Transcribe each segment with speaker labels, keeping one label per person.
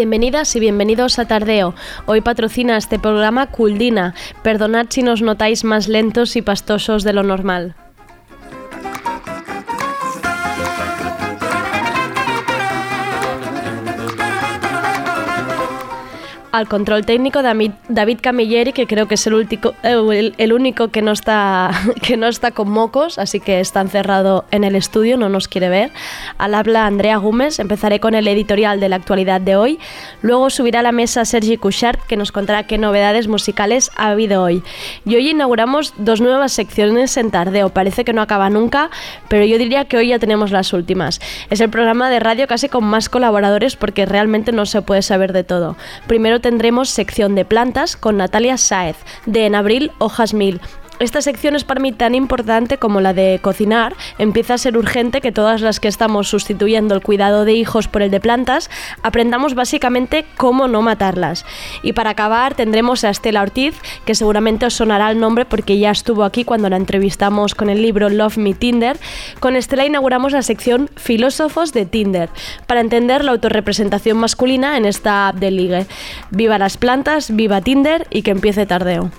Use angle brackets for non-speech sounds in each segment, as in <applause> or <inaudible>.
Speaker 1: Bienvenidas y bienvenidos a Tardeo. Hoy patrocina este programa Culdina. Perdonad si nos notáis más lentos y pastosos de lo normal. Al control técnico David, David Camilleri, que creo que es el, eh, el, único que no, está, <laughs> que no está con mocos, así que está encerrado en el estudio, no nos quiere ver. Al habla Andrea Gómez, empezaré con el editorial de la actualidad de hoy. Luego subirá a la mesa Sergi Couchard, que nos contará qué novedades musicales ha habido hoy. Y hoy inauguramos dos nuevas secciones en Tardeo. Parece que no acaba nunca, pero yo diría que hoy ya tenemos las últimas. Es el programa de radio casi con más colaboradores porque realmente no se puede saber de todo. Primero tendremos sección de plantas con Natalia Saez, de En Abril Hojas Mil, esta sección es para mí tan importante como la de cocinar. Empieza a ser urgente que todas las que estamos sustituyendo el cuidado de hijos por el de plantas aprendamos básicamente cómo no matarlas. Y para acabar tendremos a Estela Ortiz, que seguramente os sonará el nombre porque ya estuvo aquí cuando la entrevistamos con el libro Love Me Tinder. Con Estela inauguramos la sección Filósofos de Tinder para entender la autorrepresentación masculina en esta app de. Viva las plantas, viva Tinder y que empiece tardeo.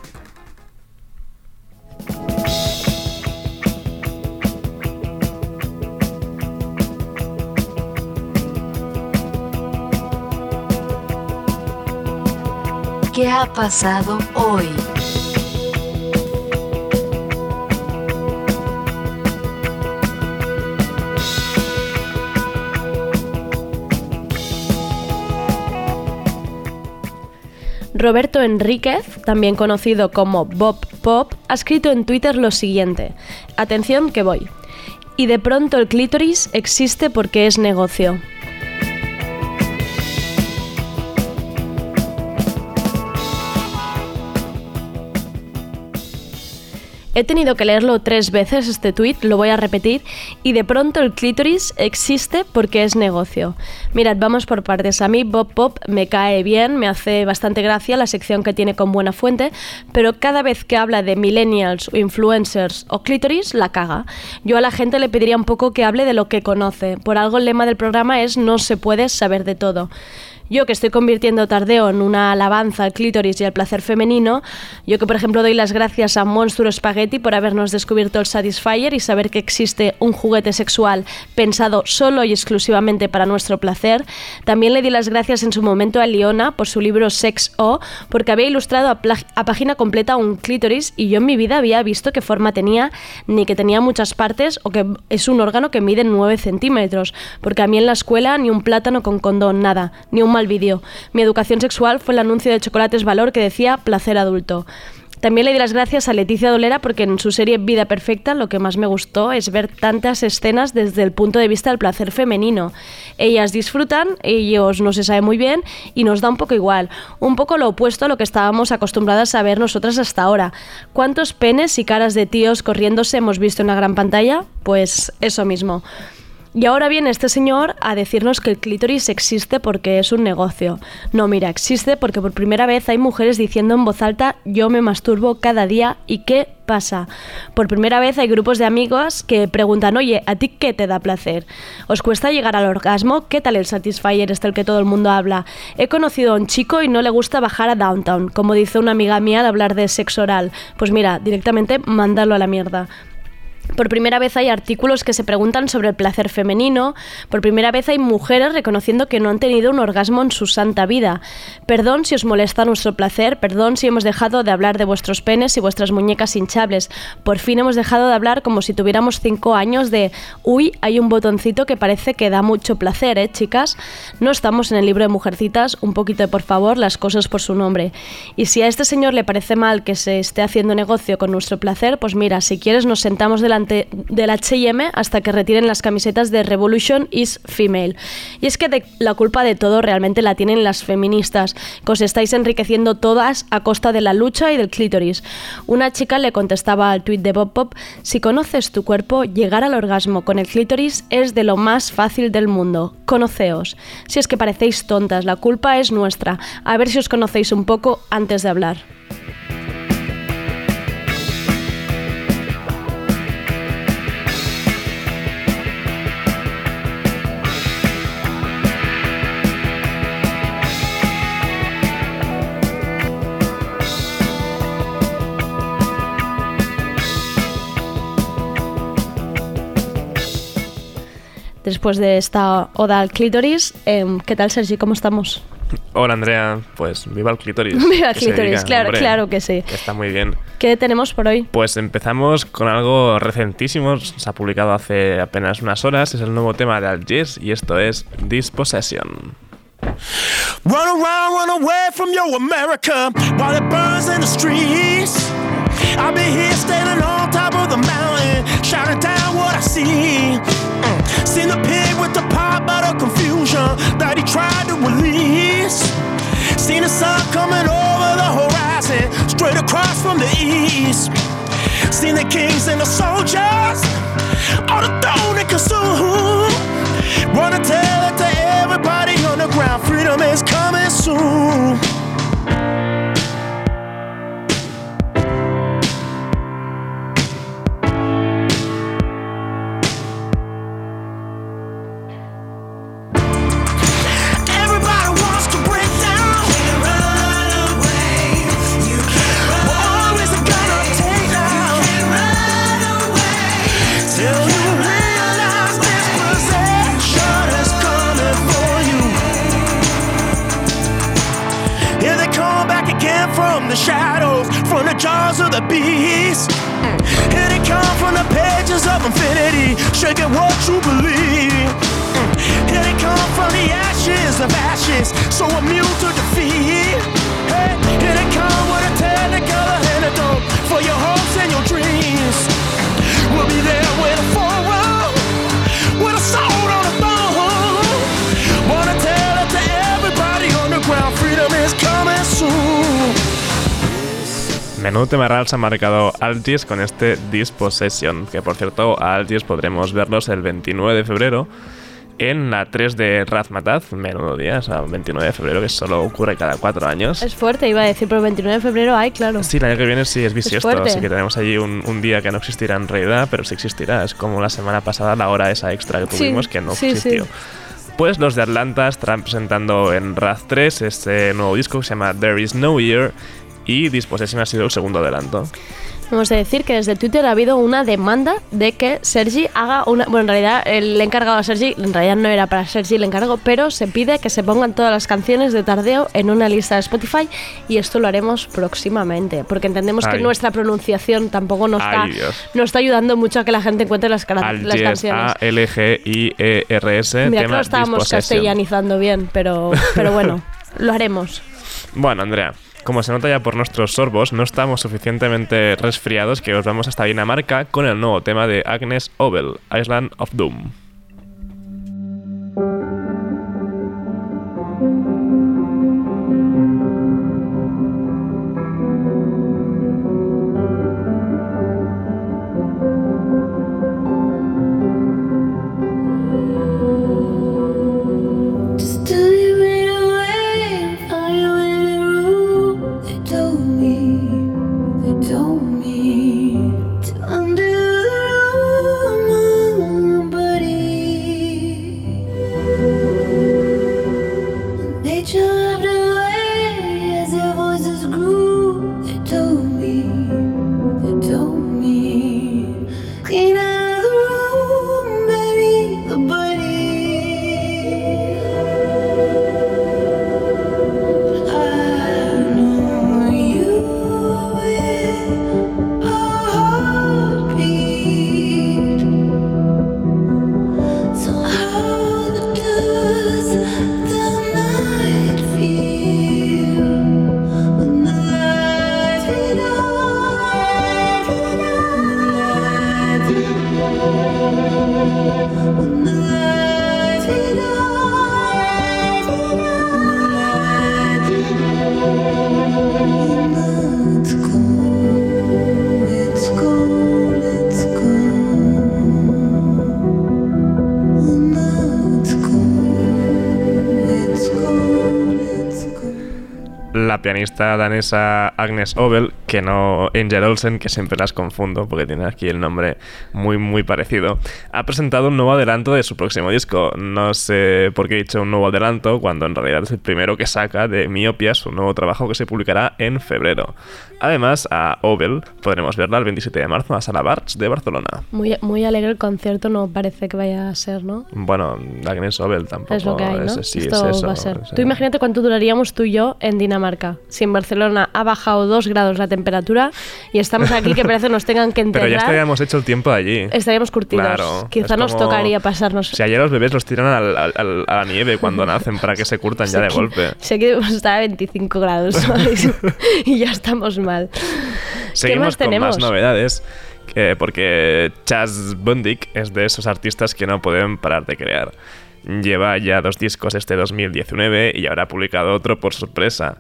Speaker 2: ¿Qué ha pasado hoy?
Speaker 1: Roberto Enríquez, también conocido como Bob Pop, ha escrito en Twitter lo siguiente. Atención que voy. Y de pronto el clítoris existe porque es negocio. He tenido que leerlo tres veces este tweet, lo voy a repetir, y de pronto el clítoris existe porque es negocio. Mirad, vamos por partes. A mí Bob Pop me cae bien, me hace bastante gracia la sección que tiene con buena fuente, pero cada vez que habla de millennials o influencers o clítoris, la caga. Yo a la gente le pediría un poco que hable de lo que conoce. Por algo el lema del programa es no se puede saber de todo. Yo que estoy convirtiendo Tardeo en una alabanza al clítoris y al placer femenino, yo que por ejemplo doy las gracias a Monstruo Spaghetti por habernos descubierto el Satisfyer y saber que existe un juguete sexual pensado solo y exclusivamente para nuestro placer, también le di las gracias en su momento a Leona por su libro Sex O, porque había ilustrado a, a página completa un clítoris y yo en mi vida había visto qué forma tenía, ni que tenía muchas partes o que es un órgano que mide 9 centímetros, porque a mí en la escuela ni un plátano con condón, nada, ni un vídeo. Mi educación sexual fue el anuncio de Chocolates Valor que decía placer adulto. También le di las gracias a Leticia Dolera porque en su serie Vida Perfecta lo que más me gustó es ver tantas escenas desde el punto de vista del placer femenino. Ellas disfrutan, ellos no se sabe muy bien y nos da un poco igual, un poco lo opuesto a lo que estábamos acostumbradas a ver nosotras hasta ahora. ¿Cuántos penes y caras de tíos corriéndose hemos visto en la gran pantalla? Pues eso mismo. Y ahora viene este señor a decirnos que el clítoris existe porque es un negocio. No, mira, existe porque por primera vez hay mujeres diciendo en voz alta yo me masturbo cada día y qué pasa. Por primera vez hay grupos de amigos que preguntan, oye, ¿a ti qué te da placer? ¿Os cuesta llegar al orgasmo? ¿Qué tal el Satisfyer este el que todo el mundo habla? He conocido a un chico y no le gusta bajar a Downtown, como dice una amiga mía de hablar de sexo oral. Pues mira, directamente mándalo a la mierda. Por primera vez hay artículos que se preguntan sobre el placer femenino. Por primera vez hay mujeres reconociendo que no han tenido un orgasmo en su santa vida. Perdón si os molesta nuestro placer, perdón si hemos dejado de hablar de vuestros penes y vuestras muñecas hinchables. Por fin hemos dejado de hablar como si tuviéramos cinco años de, uy, hay un botoncito que parece que da mucho placer, ¿eh, chicas? No estamos en el libro de Mujercitas, un poquito de por favor, las cosas por su nombre. Y si a este señor le parece mal que se esté haciendo negocio con nuestro placer, pues mira, si quieres nos sentamos delante del HM hasta que retiren las camisetas de Revolution is Female. Y es que la culpa de todo realmente la tienen las feministas, que os estáis enriqueciendo todas a costa de la lucha y del clítoris. Una chica le contestaba al tweet de Bob Pop, si conoces tu cuerpo, llegar al orgasmo con el clítoris es de lo más fácil del mundo. Conoceos. Si es que parecéis tontas, la culpa es nuestra. A ver si os conocéis un poco antes de hablar. Después de esta oda al clítoris. Em, ¿Qué tal, Sergi? ¿Cómo estamos?
Speaker 3: Hola, Andrea. Pues viva el clítoris. <laughs>
Speaker 1: viva el clítoris, claro, claro que sí.
Speaker 3: está muy bien.
Speaker 1: ¿Qué tenemos por hoy?
Speaker 3: Pues empezamos con algo recentísimo. Se ha publicado hace apenas unas horas. Es el nuevo tema de Algiers y esto es Dispossession. Run around, run away from your America while it burns in the streets. I'll be here standing on top of the mountain, shouting down what I see. Mm. Seen the pig with the out of confusion that he tried to release. Seen the sun coming over the horizon, straight across from the east. Seen the kings and the soldiers on the throne and consumed. Wanna tell it to everybody on the ground, freedom is coming soon. Jaws of the beast. And it comes from the pages of infinity, shaking what you believe. And it comes from the ashes of ashes, so immune to defeat. Hey, and it comes with a technical antidote for your hopes and your dreams. We'll be there Menudo tema se ha marcado Algis con este Dispossession, que por cierto a Algis podremos verlos el 29 de febrero en la 3 de Razmataz, menudo día, o sea, 29 de febrero, que solo ocurre cada cuatro años.
Speaker 1: Es fuerte, iba a decir, pero el 29 de febrero hay, claro.
Speaker 3: Sí, el año que viene sí es bisiesto, así que tenemos allí un, día que no existirá en realidad, pero sí existirá. Es como la semana pasada la hora esa extra que tuvimos que no existió. Pues los de Atlanta estarán presentando en Raz 3 este nuevo disco que se llama There Is No Year y Dispossession ha sido el segundo adelanto.
Speaker 1: Vamos a decir que desde Twitter ha habido una demanda de que Sergi haga una... Bueno, en realidad el encargado a Sergi, en realidad no era para Sergi el encargo, pero se pide que se pongan todas las canciones de Tardeo en una lista de Spotify y esto lo haremos próximamente, porque entendemos que nuestra pronunciación tampoco nos está, nos está ayudando mucho a que la gente encuentre las, las canciones.
Speaker 3: A-L-G-I-E-R-S.
Speaker 1: Mira, que lo estábamos castellanizando bien, pero, pero bueno, lo haremos.
Speaker 3: Bueno, Andrea, como se nota ya por nuestros sorbos, no estamos suficientemente resfriados que os vamos hasta Dinamarca con el nuevo tema de Agnes Obel, Island of Doom.
Speaker 4: Pianista danesa Agnes Obel, que no Angel Olsen, que siempre las confundo porque tiene aquí el nombre muy, muy parecido, ha presentado un nuevo adelanto de su próximo disco. No sé por qué he dicho un nuevo adelanto cuando en realidad es el primero que saca de Miopia, su nuevo trabajo que se publicará en febrero. Además, a Obel podremos verla el 27 de marzo a Sala Barts de Barcelona.
Speaker 1: Muy, muy alegre el concierto, no parece que vaya a ser, ¿no?
Speaker 4: Bueno, Agnes Obel tampoco.
Speaker 1: Es lo que hay, ¿no?
Speaker 4: es- sí, es
Speaker 1: Esto
Speaker 4: eso,
Speaker 1: va a ser.
Speaker 4: es-
Speaker 1: Tú imagínate cuánto duraríamos tú y yo en Dinamarca. Si en Barcelona ha bajado dos grados la temperatura y estamos aquí que parece nos tengan que <laughs>
Speaker 4: Pero
Speaker 1: enterrar,
Speaker 4: ya estaríamos hecho el tiempo allí.
Speaker 1: estaríamos curtidos.
Speaker 4: Claro,
Speaker 1: Quizá nos tocaría pasarnos.
Speaker 4: Si ayer los bebés los tiran al- al- al- a la nieve cuando nacen para que se curtan ya de
Speaker 1: que-
Speaker 4: golpe.
Speaker 1: Sé que debemos estar a 25 grados ¿sabes? <laughs> y ya estamos mal.
Speaker 4: Seguimos
Speaker 1: más
Speaker 4: con
Speaker 1: tenemos?
Speaker 4: más novedades. eh, porque Chas Bundik es de esos artistas que no pueden parar de crear. Lleva ya dos discos este 2019 y ahora ha publicado otro por sorpresa.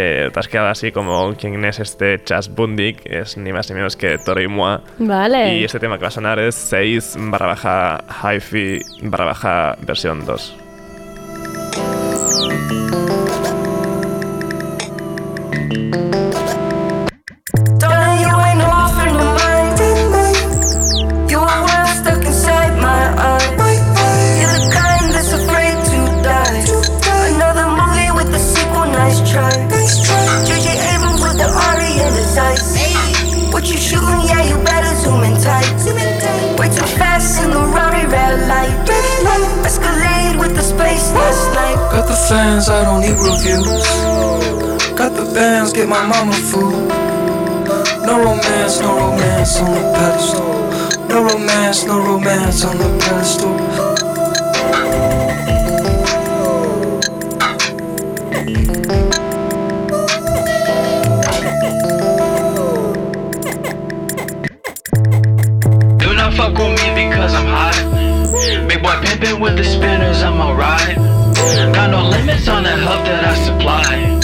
Speaker 4: Eh, te has quedado así como quién es este Chas Bundik, es ni más ni menos que Moi.
Speaker 1: Vale.
Speaker 4: Y este tema que va a sonar es 6 barra baja hi-fi barra baja versión 2.
Speaker 5: Way in the Rari red light. Escalade with the space last night.
Speaker 6: Got the fans, I don't need reviews. Got the bands, get my mama food. No romance, no romance on the pedestal. No romance, no romance on the pedestal.
Speaker 7: Fuck with me because I'm hot. Big boy pimpin' with the spinners, I'm alright. Got no limits on the help that I supply.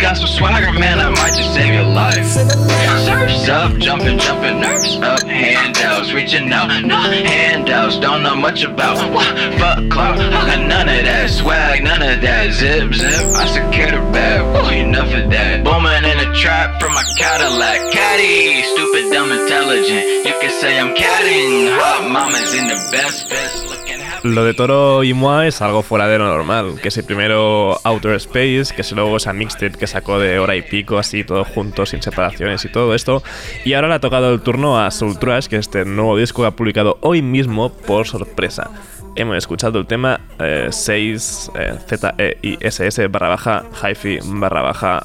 Speaker 7: Got some swagger, man, I might just save your life. Surfs up, jumping, jumping, nerves up, handouts, reaching out, no handouts, don't know much about what fuck clout. I got none of that swag, none of that zip zip. I secure the bag, woo, enough of that. Booming in a trap from my Cadillac, caddy, stupid, dumb, intelligent. You can say I'm catting, hot mamas in the best, best looking.
Speaker 4: Lo de Toro y Moi es algo fuera de lo normal, que si primero Outer Space, que si luego esa mixtape que sacó de hora y pico, así todo junto, sin separaciones y todo esto, y ahora le ha tocado el turno a Soul Trash, que es este nuevo disco ha publicado hoy mismo por sorpresa. Hemos escuchado el tema eh, 6 eh, Z-E-I-S-S barra baja hi-fi barra baja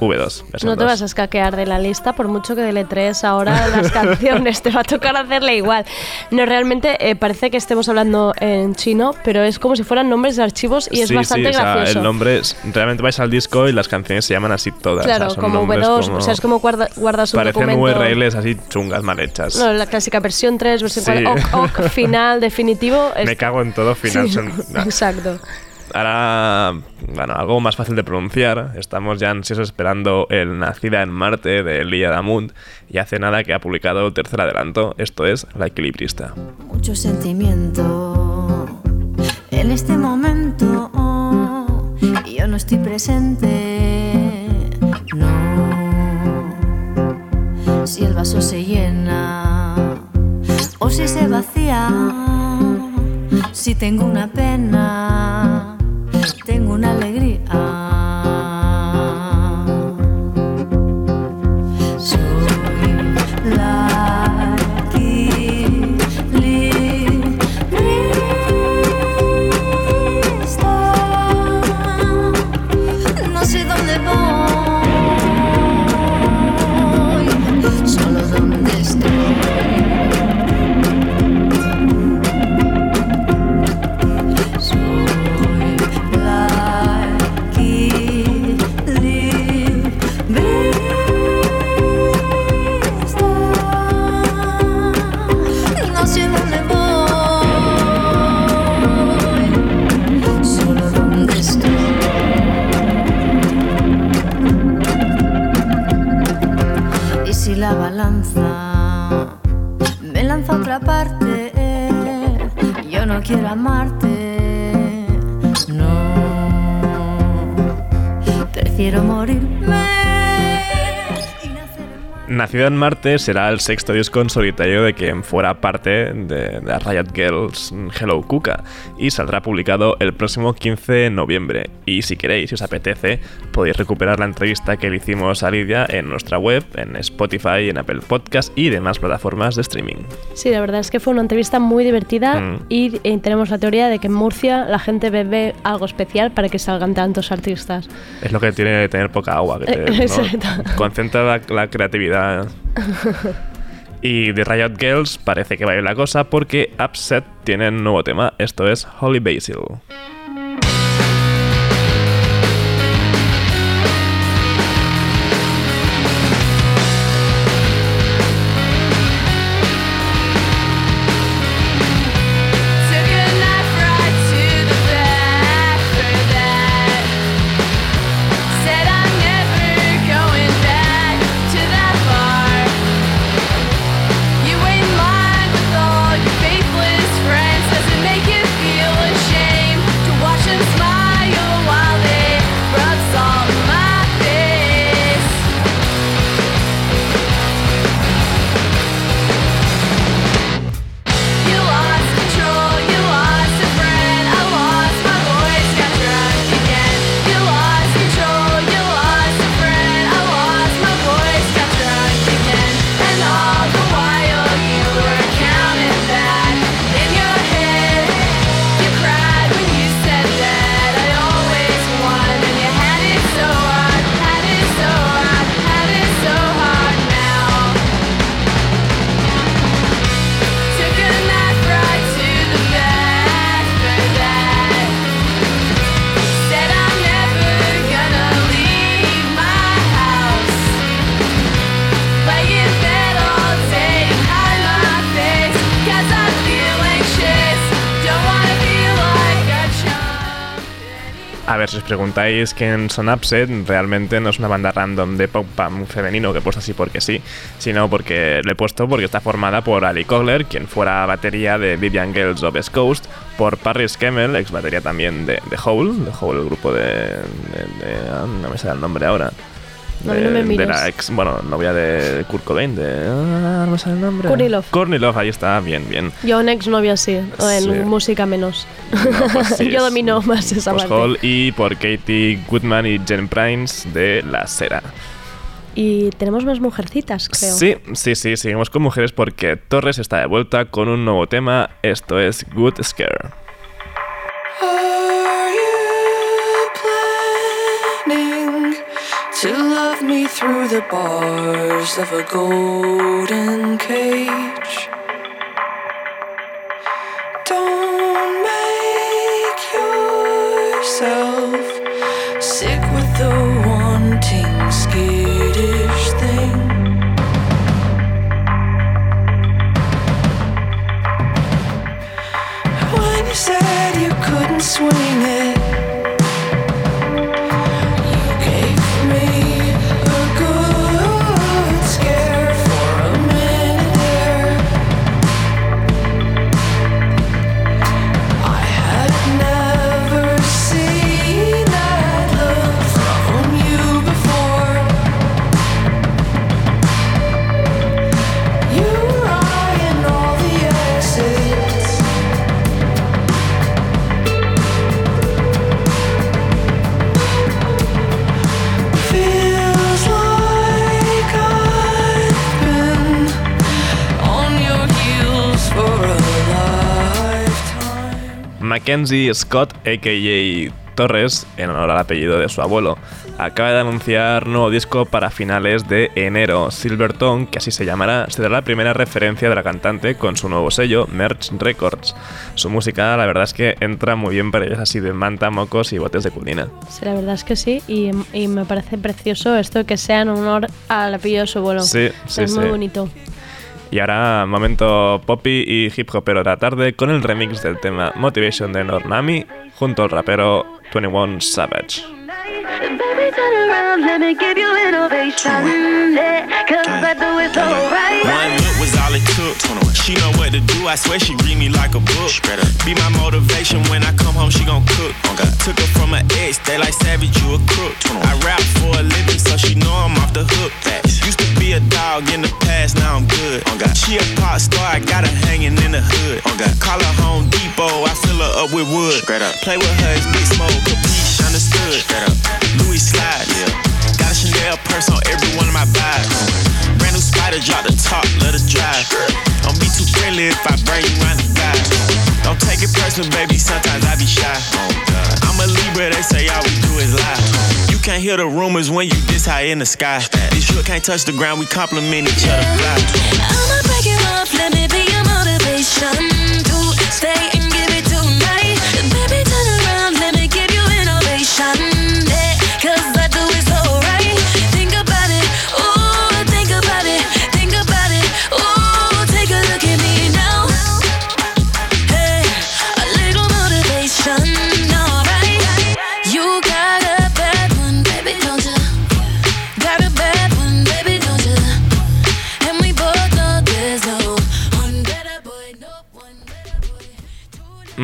Speaker 4: V2. versión
Speaker 1: No te
Speaker 4: 2.
Speaker 1: vas a escaquear de la lista por mucho que deletres ahora las <laughs> canciones, te va a tocar hacerle igual. No, realmente eh, parece que estemos hablando en chino, pero es como si fueran nombres de archivos y es
Speaker 4: sí,
Speaker 1: bastante
Speaker 4: sí, o sea,
Speaker 1: gracioso.
Speaker 4: el nombre es, realmente vais al disco y las canciones se llaman así todas. o sea,
Speaker 1: claro, como
Speaker 4: nombres
Speaker 1: V2,
Speaker 4: como-
Speaker 1: o sea, es como guarda- guardas un
Speaker 4: Parecen
Speaker 1: documento.
Speaker 4: URLs así chungas, mal hechas.
Speaker 1: No, la clásica versión 3, versión
Speaker 4: Sí.
Speaker 1: 4, ok, ok, final, definitivo. es-
Speaker 4: Me cago en todo, final.
Speaker 1: Sí,
Speaker 4: son- <laughs>
Speaker 1: Exacto.
Speaker 4: Ahora, bueno, algo más fácil de pronunciar. Estamos ya ansiosos esperando el Nacida en Marte de Elia Damund y hace nada que ha publicado el tercer adelanto. Esto es La Equilibrista.
Speaker 8: mucho sentimiento en este momento. Yo no estoy presente, no. Si el vaso se llena o si se vacía, si tengo una pena,
Speaker 4: Nacido en Marte será el sexto disco en solitario de quien fuera parte de, de Riot Girls Hello Kuka y saldrá publicado el próximo 15 de noviembre. Y si queréis, si os apetece, podéis recuperar la entrevista que le hicimos a Lidia en nuestra web, en Spotify, en Apple Podcast y demás plataformas de streaming.
Speaker 1: Sí, la verdad es que fue una entrevista muy divertida
Speaker 4: Mm.
Speaker 1: y eh, tenemos la teoría de que en Murcia la gente bebe algo especial para que salgan tantos artistas.
Speaker 4: Es lo que tiene tener poca agua, que <laughs> te- ¿no? Concentra la, la creatividad. <laughs> Y de Riot Girls parece que va a ir la cosa porque Upset tiene un nuevo tema, esto es Holy Basil. Preguntáis quién son Upset, realmente no es una banda random de pop punk femenino que he puesto así porque sí, sino porque lo he puesto porque está formada por Ali Cogler, quien fuera batería de Vivian Girls of West Coast, por Paris Kemmel, ex batería también de, de Hole, de Hole, el grupo de, de- de- ah, no me sale el nombre ahora.
Speaker 1: No, no me
Speaker 4: de
Speaker 1: mires.
Speaker 4: la ex, bueno, novia de Kurt Cobain, de... ah, no me sale el nombre.
Speaker 1: Courtney Love,
Speaker 4: ahí está, bien, bien.
Speaker 1: Yo un ex novio sí, o en
Speaker 4: Sí.
Speaker 1: música menos.
Speaker 4: No, pues <laughs> sí,
Speaker 1: Yo
Speaker 4: es-
Speaker 1: domino más esa parte.
Speaker 4: Hall y por Katie Goodman y Jen Primes de La Sera.
Speaker 1: Y tenemos más mujercitas, creo.
Speaker 4: Sí, sí, sí, seguimos con mujeres porque Torres está de vuelta con un nuevo tema, esto es Good Scare.
Speaker 6: To love me through the bars of a golden cage?
Speaker 4: Mackenzie Scott, a.k.a. Torres, en honor al apellido de su abuelo, acaba de anunciar nuevo disco para finales de enero. Silvertone, que así se llamará, será la primera referencia de la cantante con su nuevo sello, Merch Records. Su música, la verdad es que entra muy bien para ellos así de manta, mocos y botes de culina.
Speaker 1: Sí, la verdad es que sí, y, y me parece precioso esto que sea en honor al apellido de su abuelo.
Speaker 4: Sí, sí,
Speaker 1: es muy
Speaker 4: sí.
Speaker 1: bonito.
Speaker 4: Y ahora, momento poppy y hip hopero de la tarde con el remix del tema Motivation de Normami junto al rapero 21 Savage.
Speaker 9: Baby, turn around, let me give you innovation. Yeah, cause I do it so right.
Speaker 3: One look was all it took.
Speaker 10: She know what to do, I swear she read me like a book. Be my motivation when I come home, she gon' cook. Took her from an ex, they like savage, you a crook. I rap for a living, so she know I'm off the hook. Used to be a dog in the past, now I'm good. She a pop star, I got her hanging in the hood. Call her Home Depot, I fill her up with wood. Play with her, it's big smoke, understood. Louis slides, got a Chanel purse on every one of my vibes. Brand new spider, drop the top, let her drive. Don't be too friendly if I bring you round the guy. Don't take it personal, baby, sometimes I be shy. I'm a Libra, they say all we do is lie. You can't hear the rumors when you this high in the sky. This shit can't touch the ground, we compliment each other fly.
Speaker 5: I'ma break it off, let me be your motivation to stay and give it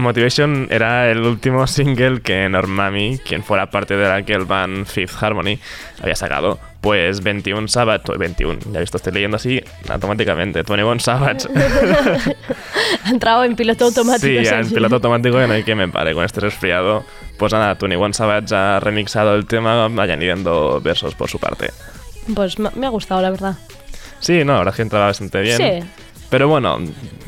Speaker 5: Motivation
Speaker 4: era el último <laughs> single que Normami, quien fuera parte de aquel band Fifth Harmony, había sacado. Pues 21 Savage, 21, ya visto, estoy leyendo así automáticamente, 21 Savage. <laughs>
Speaker 1: Ha entrado en piloto automático.
Speaker 4: Sí, en piloto automático que no hay que me pare con este resfriado. Pues nada, 21 Savage ha remixado el tema añadiendo versos por su parte.
Speaker 1: Pues me me ha gustado, la verdad.
Speaker 4: Sí, no, la verdad es que entraba bastante bien.
Speaker 1: Sí.
Speaker 4: Pero bueno,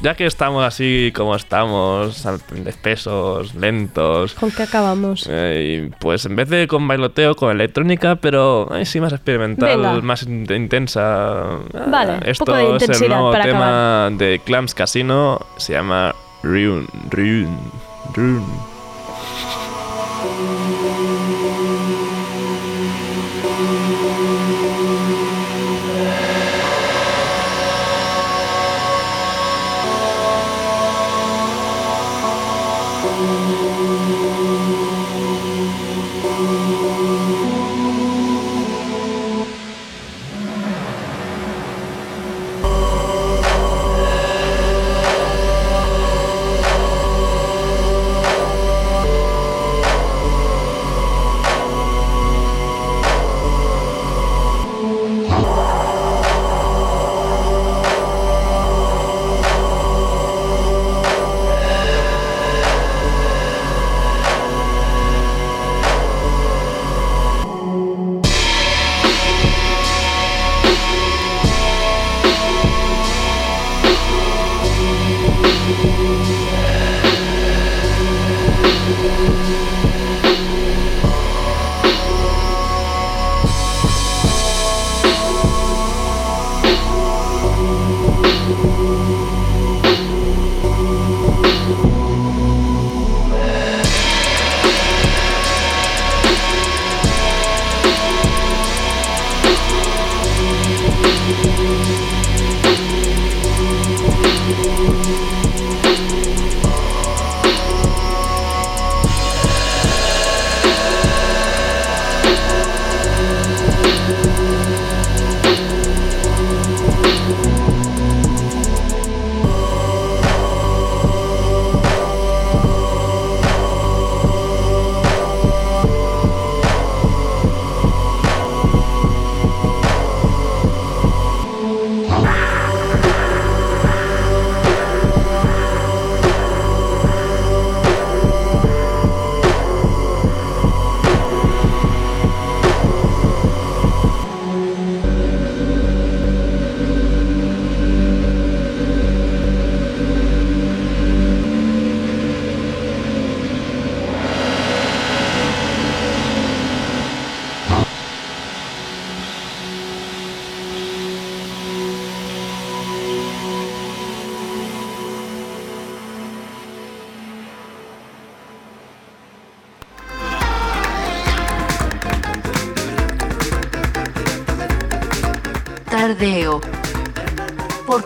Speaker 4: ya que estamos así como estamos, espesos, lentos,
Speaker 1: ¿Con qué acabamos?
Speaker 4: eh, pues en vez de con bailoteo, con electrónica, pero ay, sí más experimental,
Speaker 1: Venga.
Speaker 4: más in- intensa. Ah,
Speaker 1: Vale,
Speaker 4: Esto
Speaker 1: poco de
Speaker 4: es el nuevo
Speaker 1: para
Speaker 4: tema de Clams Casino, se llama Rune, Rune, Rune.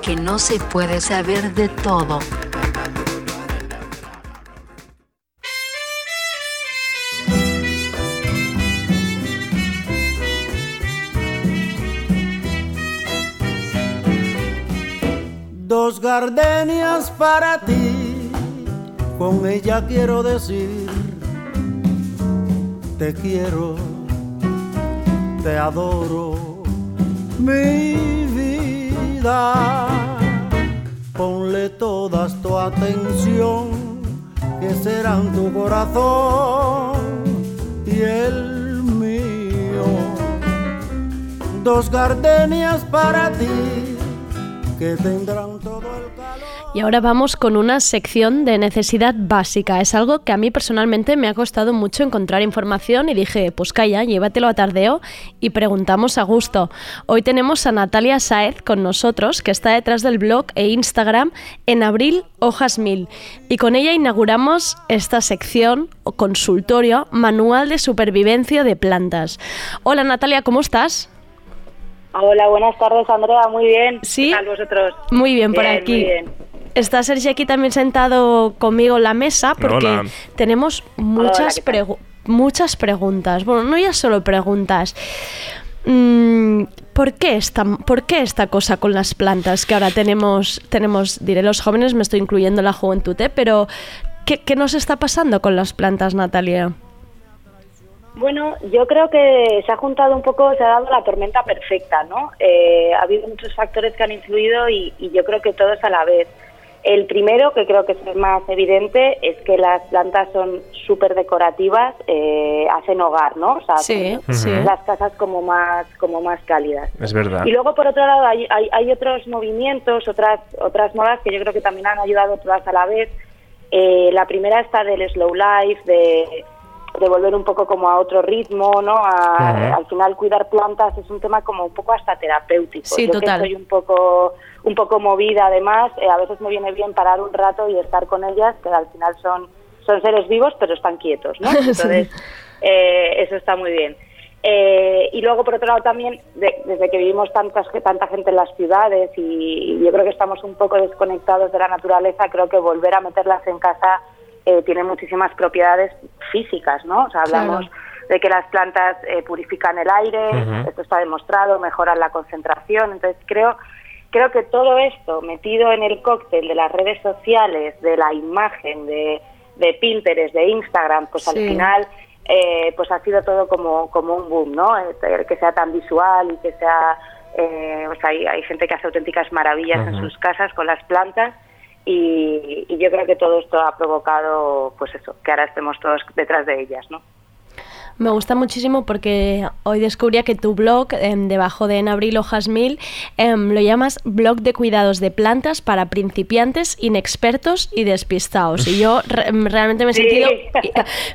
Speaker 2: Porque no se puede saber de todo.
Speaker 11: Dos gardenias para ti, con ella quiero decir, te quiero, te adoro, mi vida. Ponle todas tu atención, que serán tu corazón y el mío. Dos gardenias para ti, que tendrán.
Speaker 1: Y ahora vamos con una sección de necesidad básica. Es algo que a mí personalmente me ha costado mucho encontrar información y dije, pues calla, llévatelo a tardeo y preguntamos a gusto. Hoy tenemos a Natalia Saez con nosotros, que está detrás del blog e Instagram en abril hojas mil. Y con ella inauguramos esta sección o consultorio manual de supervivencia de plantas. Hola Natalia, ¿cómo estás?
Speaker 12: Hola, buenas tardes, Andrea. Muy bien.
Speaker 1: Sí.
Speaker 12: ¿Qué tal vosotros?
Speaker 1: Muy bien, por
Speaker 12: Bien,
Speaker 1: aquí.
Speaker 12: muy bien.
Speaker 1: Está Sergi aquí también sentado conmigo en la mesa porque
Speaker 4: Hola.
Speaker 1: tenemos muchas, muchas preguntas. Bueno, no ya solo preguntas. Mm, ¿por, qué esta, ¿Por qué esta cosa con las plantas que ahora tenemos, tenemos, diré los jóvenes, me estoy incluyendo en la juventud, ¿eh? pero ¿qué, ¿qué nos está pasando con las plantas, Natalia?
Speaker 12: Bueno, yo creo que se ha juntado un poco, se ha dado la tormenta perfecta, ¿no? Eh, ha habido muchos factores que han influido y, y yo creo que todos a la vez. El primero, que creo que es el más evidente, es que las plantas son súper decorativas, eh, hacen hogar, ¿no? O sea,
Speaker 1: Sí, sí.
Speaker 12: las casas como más, como más cálidas.
Speaker 4: Es verdad.
Speaker 12: Y luego, por otro lado, hay, hay, hay otros movimientos, otras, otras modas que yo creo que también han ayudado todas a la vez. Eh, la primera está del slow life, de, de volver un poco como a otro ritmo, ¿no? A-. Al final, cuidar plantas es un tema como un poco hasta terapéutico.
Speaker 1: Sí,
Speaker 12: yo
Speaker 1: total.
Speaker 12: que soy un poco, un poco movida, además, eh, a veces me viene bien parar un rato y estar con ellas, que al final son, son seres vivos, pero están quietos, ¿no? <laughs> Entonces, eh, eso está muy bien. Eh, y luego, por otro lado, también, de- desde que vivimos tantas, tanta gente en las ciudades y, y yo creo que estamos un poco desconectados de la naturaleza, creo que volver a meterlas en casa eh, tiene muchísimas propiedades físicas, ¿no? O sea, hablamos
Speaker 1: Claro.
Speaker 12: de que las plantas eh, purifican el aire, esto está demostrado, mejoran la concentración, entonces creo creo que todo esto metido en el cóctel de las redes sociales, de la imagen, de, de Pinterest, de Instagram, pues al final eh, pues ha sido todo como, como un boom, ¿no? Eh, Que sea tan visual y que sea... eh, o sea, hay, hay gente que hace auténticas maravillas en sus casas con las plantas y, y yo creo que todo esto ha provocado, pues eso, que ahora estemos todos detrás de ellas, ¿no?
Speaker 1: Me gusta muchísimo porque hoy descubría que tu blog, em, debajo de En Abril Hojas Mil, em, lo llamas blog de cuidados de plantas para principiantes, inexpertos y despistados. Y yo re- em, realmente me he
Speaker 12: Sí.
Speaker 1: sentido,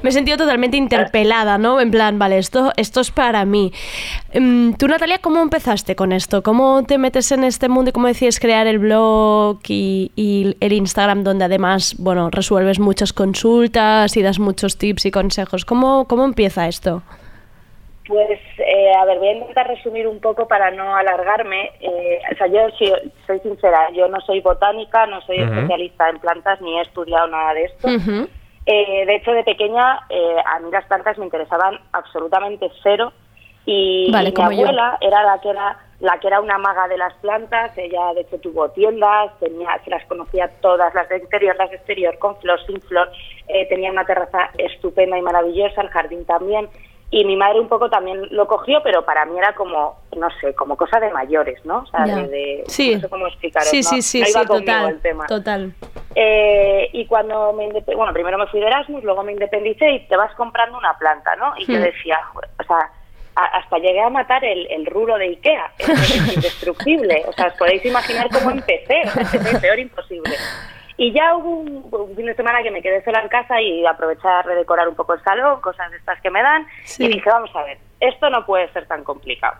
Speaker 1: me he sentido totalmente <laughs> interpelada, ¿no? En plan, vale, esto, esto es para mí. Tú, Natalia, ¿cómo empezaste con esto? ¿Cómo te metes en este mundo y cómo decides crear el blog y, y el Instagram donde además, bueno, resuelves muchas consultas y das muchos tips y consejos? ¿Cómo, cómo empieza esto?
Speaker 12: Pues, eh, a ver, voy a intentar resumir un poco para no alargarme. Eh, o sea, yo sí- soy sincera, yo no soy botánica, no soy especialista en plantas, ni he estudiado nada de esto. Eh, de hecho, de pequeña, eh, a mí las plantas me interesaban absolutamente cero. Y,
Speaker 1: Vale,
Speaker 12: y mi
Speaker 1: como yo.
Speaker 12: abuela era la que era la que era una maga de las plantas. Ella, de hecho, tuvo tiendas, tenía, se las conocía todas, las de interior, las de exterior, con flor, sin flor. Eh, tenía una terraza estupenda y maravillosa, el jardín también. Y mi madre un poco también lo cogió, pero para mí era como, no sé, como cosa de mayores, ¿no? O sea, de, de-
Speaker 1: Sí.
Speaker 12: no sé cómo explicaros.
Speaker 1: Sí,
Speaker 12: ¿no?
Speaker 1: sí, sí, sí, total.
Speaker 12: el tema.
Speaker 1: Total.
Speaker 12: Eh, y cuando me bueno, primero me fui de Erasmus, luego me independicé y te vas comprando una planta, ¿no? Y yo
Speaker 1: Hmm.
Speaker 12: decía, "Joder", o sea, hasta llegué a matar el, el rulo de Ikea, es, es <laughs> indestructible, o sea, os podéis imaginar cómo empecé, o sea, empecé peor imposible. Y ya hubo un, un fin de semana que me quedé sola en casa y aproveché a redecorar un poco el salón, cosas de estas que me dan,
Speaker 1: Sí.
Speaker 12: y dije, vamos a ver, esto no puede ser tan complicado.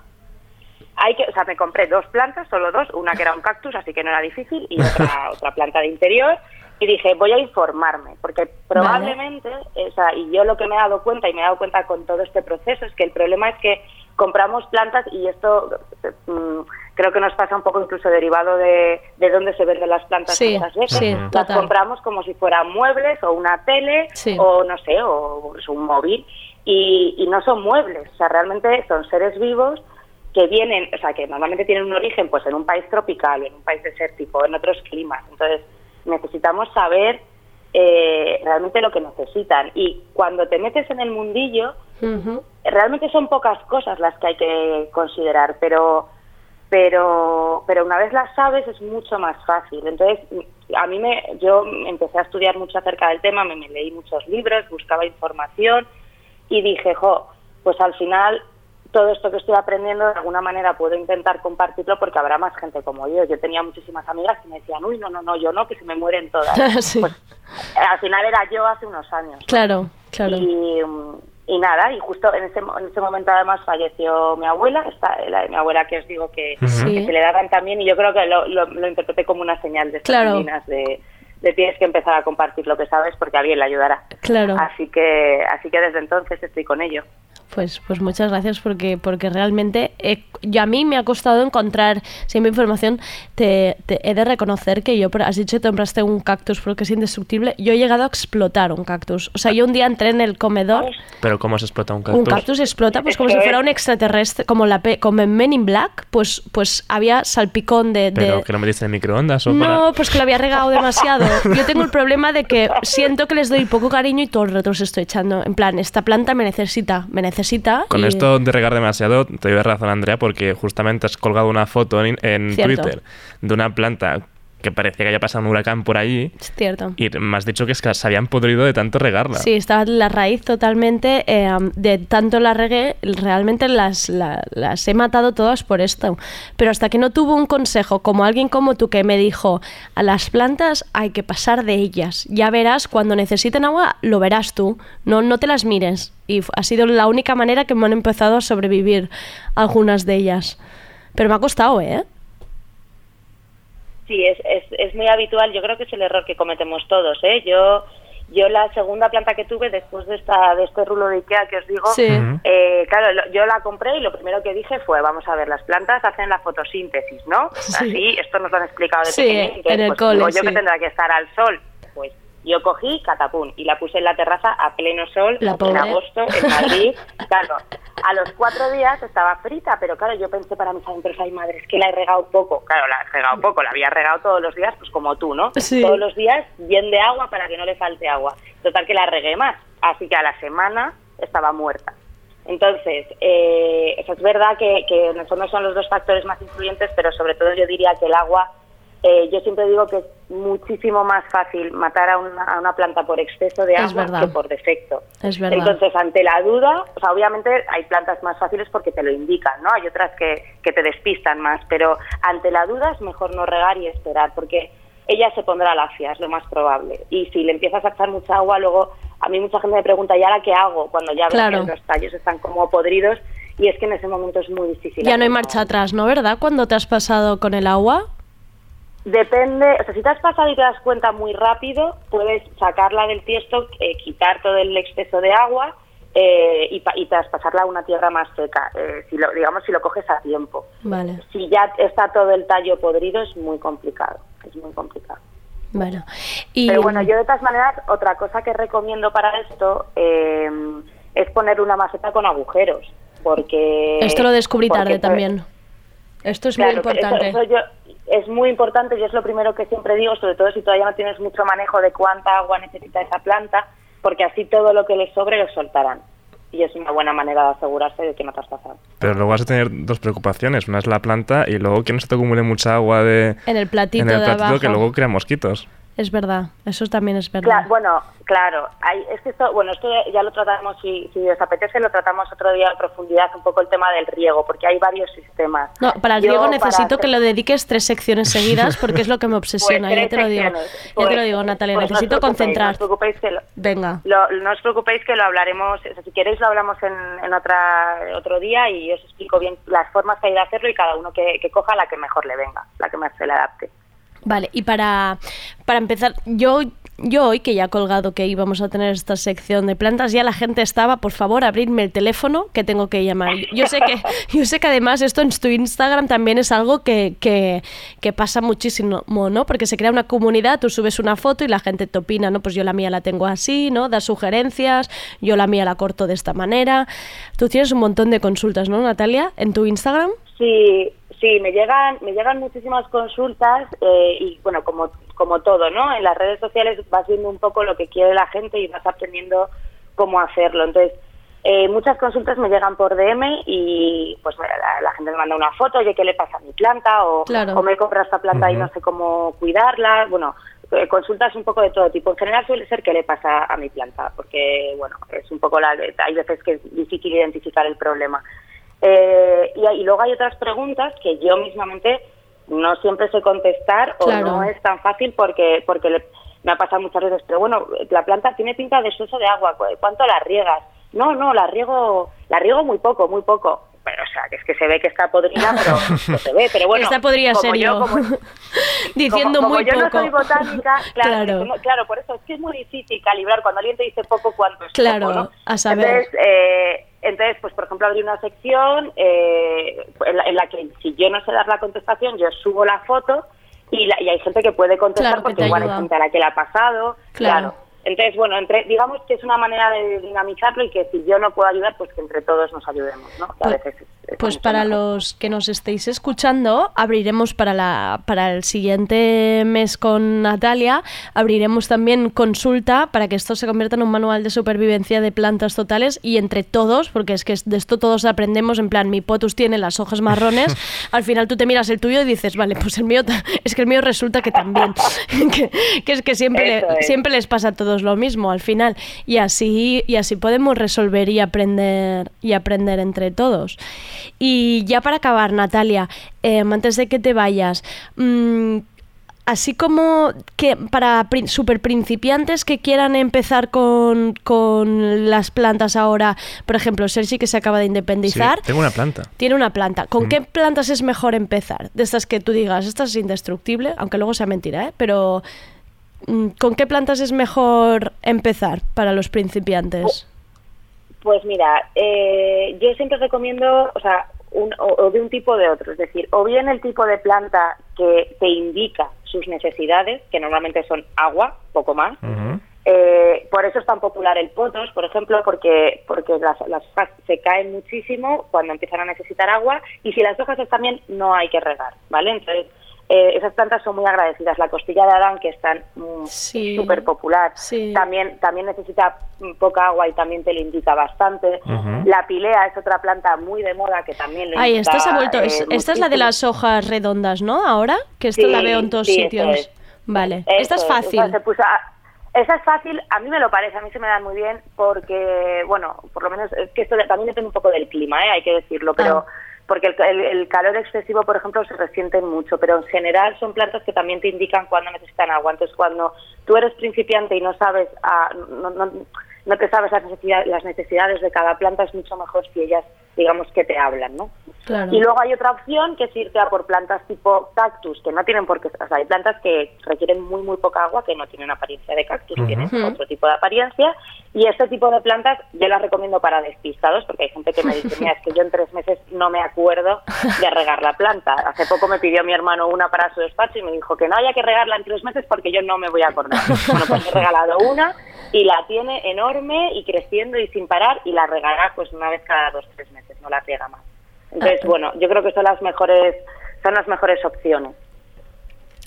Speaker 12: Hay que, o sea, me compré dos plantas, solo dos, una que era un cactus, así que no era difícil, y otra, <laughs> otra planta de interior, y dije, voy a informarme, porque probablemente, o sea, y yo lo que me he dado cuenta, y me he dado cuenta con todo este proceso, es que el problema es que compramos plantas, y esto mm, creo que nos pasa un poco incluso derivado de, de dónde se venden las plantas
Speaker 1: Sí,
Speaker 12: muchas veces,
Speaker 1: sí,
Speaker 12: las
Speaker 1: total.
Speaker 12: compramos como si fueran muebles, o una tele,
Speaker 1: Sí.
Speaker 12: o no sé, o pues, un móvil, y, y no son muebles, o sea, realmente son seres vivos que vienen, o sea, que normalmente tienen un origen pues en un país tropical, en un país desértico, en otros climas. Entonces, necesitamos saber eh, realmente lo que necesitan. Y cuando te metes en el mundillo, realmente son pocas cosas las que hay que considerar, pero pero pero una vez las sabes es mucho más fácil. Entonces, a mí me yo empecé a estudiar mucho acerca del tema, me, me leí muchos libros, buscaba información y dije, "Jo, pues al final todo esto que estoy aprendiendo de alguna manera puedo intentar compartirlo porque habrá más gente como yo. Yo tenía muchísimas amigas que me decían, uy, no, no, no, yo no, que se me mueren todas. <laughs>
Speaker 1: Sí.
Speaker 12: Pues al final era yo hace unos años.
Speaker 1: Claro, claro.
Speaker 12: Y, y nada, y justo en ese, mo- en ese momento además falleció mi abuela, esta, la de mi abuela que os digo que, se le daban también y yo creo que lo, lo, lo interpreté como una señal de estas
Speaker 1: Claro.
Speaker 12: divinas de, de tienes que empezar a compartir lo que sabes porque alguien le ayudará.
Speaker 1: Claro.
Speaker 12: Así que, así que desde entonces estoy con ello.
Speaker 1: Pues, pues muchas gracias porque, porque realmente eh, yo a mí me ha costado encontrar siempre información. Te, te he de reconocer que yo, has dicho que te compraste un cactus porque es indestructible. Yo he llegado a explotar un cactus. O sea, yo un día entré en el comedor,
Speaker 4: Pero ¿cómo se explota un cactus?
Speaker 1: un cactus explota pues como si fuera un extraterrestre, como, la como en Men in Black, pues, pues había salpicón de... de-
Speaker 4: ¿Pero que lo metiste en microondas o para-
Speaker 1: no, pues que lo había regado demasiado. <laughs> Yo tengo el problema de que siento que les doy poco cariño y todo el rato los estoy echando. En plan, esta planta me necesita, me necesita.
Speaker 4: Con
Speaker 1: y-
Speaker 4: esto de regar demasiado, te doy razón, Andrea, porque justamente has colgado una foto en. Twitter de una planta que parecía que haya pasado un huracán por allí
Speaker 1: Es cierto.
Speaker 4: y me has dicho que es que se habían podrido de tanto regarla.
Speaker 1: Sí, estaba la raíz totalmente, eh, de tanto la regué, realmente las, la- las he matado todas por esto. Pero hasta que no tuvo un consejo como alguien como tú que me dijo, a las plantas hay que pasar de ellas. Ya verás, cuando necesiten agua, lo verás tú. No, no te las mires. Y ha sido la única manera que me han empezado a sobrevivir algunas de ellas. Pero me ha costado, ¿eh?
Speaker 12: Sí, es, es, es muy habitual. Yo creo que es el error que cometemos todos. ¿eh? Yo, yo la segunda planta que tuve después de esta de este rulo de Ikea que os digo,
Speaker 1: Sí.
Speaker 12: Eh, claro, lo- yo la compré y lo primero que dije fue, vamos a ver, las plantas hacen la fotosíntesis, ¿no?
Speaker 1: Sí.
Speaker 12: Así, esto nos lo han explicado de
Speaker 1: Sí,
Speaker 12: pequeñitos.
Speaker 1: en el
Speaker 12: pues,
Speaker 1: cole,
Speaker 12: digo yo que tendrá que estar al sol. Yo cogí catapún y la puse en la terraza a pleno sol
Speaker 1: La
Speaker 12: en agosto en Madrid. <laughs> Claro, a los cuatro días estaba frita, pero claro, yo pensé para mis adentros, ay madre, es que la he regado poco. Claro, la he regado poco, la había regado todos los días, pues como tú, ¿no?
Speaker 1: Sí.
Speaker 12: Todos los días bien de agua para que no le falte agua. Total que la regué más, así que a la semana estaba muerta. Entonces, eh, eso es verdad que, que en el fondo son los dos factores más influyentes, pero sobre todo yo diría que el agua, eh, yo siempre digo que es muchísimo más fácil matar a una, a una planta por exceso de agua que por defecto.
Speaker 1: Es verdad.
Speaker 12: Entonces, ante la duda, o sea, obviamente hay plantas más fáciles porque te lo indican, ¿no? Hay otras que, que te despistan más, pero ante la duda es mejor no regar y esperar, porque ella se pondrá lacia, es lo más probable. Y si le empiezas a echar mucha agua, luego a mí mucha gente me pregunta, ¿y ahora qué hago? Cuando ya ves
Speaker 1: Claro.
Speaker 12: que los tallos están como podridos, y es que en ese momento es muy difícil.
Speaker 1: Ya no hay marcha atrás, ¿no? ¿Verdad? Cuando te has pasado con el agua.
Speaker 12: Depende, o sea, si te has pasado y te das cuenta muy rápido, puedes sacarla del tiesto, eh, quitar todo el exceso de agua eh, y, y traspasarla a una tierra más seca, eh, si lo, digamos si lo coges a tiempo.
Speaker 1: Vale,
Speaker 12: Si ya está todo el tallo podrido es muy complicado, es muy complicado.
Speaker 1: bueno. Y,
Speaker 12: Pero bueno, yo de todas maneras, otra cosa que recomiendo para esto eh, es poner una maceta con agujeros, porque...
Speaker 1: Esto lo descubrí tarde también. Esto es
Speaker 12: Claro,
Speaker 1: muy
Speaker 12: eso-
Speaker 1: importante.
Speaker 12: eso yo- es muy importante y es lo primero que siempre digo, sobre todo si todavía no tienes mucho manejo de cuánta agua necesita esa planta, porque así todo lo que les sobre lo soltarán. Y es una buena manera de asegurarse de que no te has pasado.
Speaker 4: Pero luego vas a tener dos preocupaciones. Una es la planta y luego que no se te acumule mucha agua de,
Speaker 1: En el platito
Speaker 4: en el
Speaker 1: de
Speaker 4: platito
Speaker 1: abajo.
Speaker 4: que luego crea mosquitos.
Speaker 1: Es verdad, eso también es verdad.
Speaker 12: Bueno, claro, hay, es que esto, bueno, esto ya- lo tratamos, si, si os apetece, lo tratamos otro día en profundidad, un poco el tema del riego, porque hay varios sistemas.
Speaker 1: No, para el
Speaker 12: Yo,
Speaker 1: riego
Speaker 12: para
Speaker 1: necesito que lo dediques tres secciones seguidas porque es lo que me <laughs> obsesiona,
Speaker 12: Pues
Speaker 1: ya te lo digo. Ya te lo
Speaker 12: Pues-
Speaker 1: digo, Natalia,
Speaker 12: pues
Speaker 1: necesito
Speaker 12: preocupéis,
Speaker 1: concentrar.
Speaker 12: No os preocupéis que lo,
Speaker 1: Venga.
Speaker 12: Lo- no os preocupéis que lo hablaremos, o sea, si queréis lo hablamos en, en otra, otro día y os explico bien las formas que hay de hacerlo y cada uno que, que coja la que mejor le venga, la que más se le adapte.
Speaker 1: Vale, y para, para empezar, yo, yo hoy que ya he colgado que íbamos a tener esta sección de plantas, ya la gente estaba, por favor, abrirme el teléfono que tengo que llamar. Yo sé que, yo sé que además esto en tu Instagram también es algo que, que, que pasa muchísimo, ¿no? Porque se crea una comunidad, tú subes una foto y la gente te opina, ¿no? Pues yo la mía la tengo así, ¿no? Da sugerencias, yo la mía la corto de esta manera. Tú tienes un montón de consultas, ¿no, Natalia? En tu Instagram.
Speaker 12: Sí, sí, me llegan, me llegan muchísimas consultas eh, y bueno, como, como todo, ¿no? En las redes sociales vas viendo un poco lo que quiere la gente y vas aprendiendo cómo hacerlo. Entonces, eh, muchas consultas me llegan por DM y pues la, la gente me manda una foto, oye, ¿qué le pasa a mi planta? O,
Speaker 1: Claro.
Speaker 12: o me he comprado esta planta y no sé cómo cuidarla. Bueno, eh, consultas un poco de todo tipo. En general suele ser qué le pasa a mi planta, porque bueno, es un poco la, hay veces que es difícil identificar el problema. Eh, y, y luego hay otras preguntas que yo mismamente no siempre sé contestar
Speaker 1: Claro.
Speaker 12: o no es tan fácil porque porque le- me ha pasado muchas veces. Pero bueno, la planta tiene pinta de exceso de agua. ¿cu- ¿Cuánto la riegas? No, no, la riego, la riego muy poco, muy poco. Pero, o sea, que es que se ve que está podrida, pero <laughs> que se ve. Pero bueno,
Speaker 1: Esta podría
Speaker 12: como
Speaker 1: ser yo.
Speaker 12: como- <laughs>
Speaker 1: Diciendo
Speaker 12: como,
Speaker 1: muy
Speaker 12: yo
Speaker 1: poco.
Speaker 12: no soy botánica, <laughs> claro,
Speaker 1: Claro.
Speaker 12: por eso es que es muy difícil calibrar cuando alguien te dice poco cuánto es
Speaker 1: Claro,
Speaker 12: poco, ¿no?
Speaker 1: a saber.
Speaker 12: Entonces, eh, entonces, pues por ejemplo, abrí una sección eh, en, la, en la que si yo no sé dar la contestación, yo subo la foto y, la- y hay gente que puede contestar
Speaker 1: Claro,
Speaker 12: porque igual hay gente a la que le ha pasado,
Speaker 1: Claro.
Speaker 12: claro. Entonces, bueno, entre, digamos que es una manera de dinamizarlo y que si yo no puedo ayudar, pues que entre todos nos ayudemos, ¿no? Que a
Speaker 1: Pues-
Speaker 12: veces es- es
Speaker 1: Pues para
Speaker 12: mejor.
Speaker 1: los que nos estéis escuchando, abriremos para, la, para el siguiente mes con Natalia, abriremos también consulta para que esto se convierta en un manual de supervivencia de plantas totales y entre todos, porque es que de esto todos aprendemos, en plan, mi potus tiene las hojas marrones, <laughs> al final tú te miras el tuyo y dices, vale, pues el mío, <laughs> es que el mío resulta que también, <laughs> que, que es que siempre, le- siempre les pasa a todos lo mismo al final y así y así podemos resolver y aprender y aprender entre todos y ya para acabar Natalia eh, antes de que te vayas mm, así como que para super principiantes que quieran empezar con, con las plantas ahora por ejemplo Sergi que se acaba de
Speaker 4: Sí,
Speaker 1: independizar
Speaker 4: tengo una planta.
Speaker 1: tiene una planta. ¿Con
Speaker 4: Mm.
Speaker 1: qué plantas es mejor empezar? De estas que tú digas, esta es indestructible, aunque luego sea mentira, ¿eh? Pero ¿con qué plantas es mejor empezar para los principiantes?
Speaker 12: Pues mira, eh, yo siempre recomiendo, o sea, un- o, o de un tipo o de otro, es decir, o bien el tipo de planta que te indica sus necesidades, que normalmente son agua, poco más. Eh, por eso es tan popular el potos, por ejemplo, porque porque las, las hojas se caen muchísimo cuando empiezan a necesitar agua y si las hojas están bien no hay que regar, ¿vale? Entonces eh, esas plantas son muy agradecidas. La costilla de Adán, que es tan mm,
Speaker 1: Sí.
Speaker 12: súper popular,
Speaker 1: Sí.
Speaker 12: también también necesita mm, poca agua y también te lo indica bastante. La pilea es otra planta muy de moda que también le
Speaker 1: Ay,
Speaker 12: indica,
Speaker 1: esta se ha vuelto. es-
Speaker 12: eh,
Speaker 1: esta es la de las hojas redondas, ¿no? Ahora, que esta
Speaker 12: Sí,
Speaker 1: la veo en todos sitios.
Speaker 12: es.
Speaker 1: Vale,
Speaker 12: Eso
Speaker 1: esta es
Speaker 12: es,
Speaker 1: fácil.
Speaker 12: se puso a- es fácil, a mí me lo parece, a mí se me dan muy bien porque, bueno, por lo menos es que esto también depende un poco del clima, ¿eh? hay que decirlo, pero
Speaker 1: Ah.
Speaker 12: Porque el, calor excesivo, por ejemplo, se resienten mucho, pero en general son plantas que también te indican cuándo necesitan agua. Entonces, cuando tú eres principiante y no sabes, ah, no, no, no te sabes las necesidades, las necesidades de cada planta, es mucho mejor si ellas, digamos, que te hablan, ¿no?
Speaker 1: Claro.
Speaker 12: Y luego hay otra opción que es irte a por plantas tipo cactus, que no tienen por qué, o sea, hay plantas que requieren muy, muy poca agua, que no tienen apariencia de cactus, tienen otro tipo de apariencia. Y este tipo de plantas yo las recomiendo para despistados, porque hay gente que me dice, <laughs> mira, es que yo en tres meses no me acuerdo de regar la planta. Hace poco me pidió mi hermano una para su despacho y me dijo que no haya que regarla en tres meses porque yo no me voy a acordar. Bueno, pues he regalado una y la tiene enorme y creciendo y sin parar y la regará pues una vez cada dos, tres meses, no la riega más. Entonces,
Speaker 1: Ah.
Speaker 12: bueno, yo creo que son las mejores, son las mejores opciones.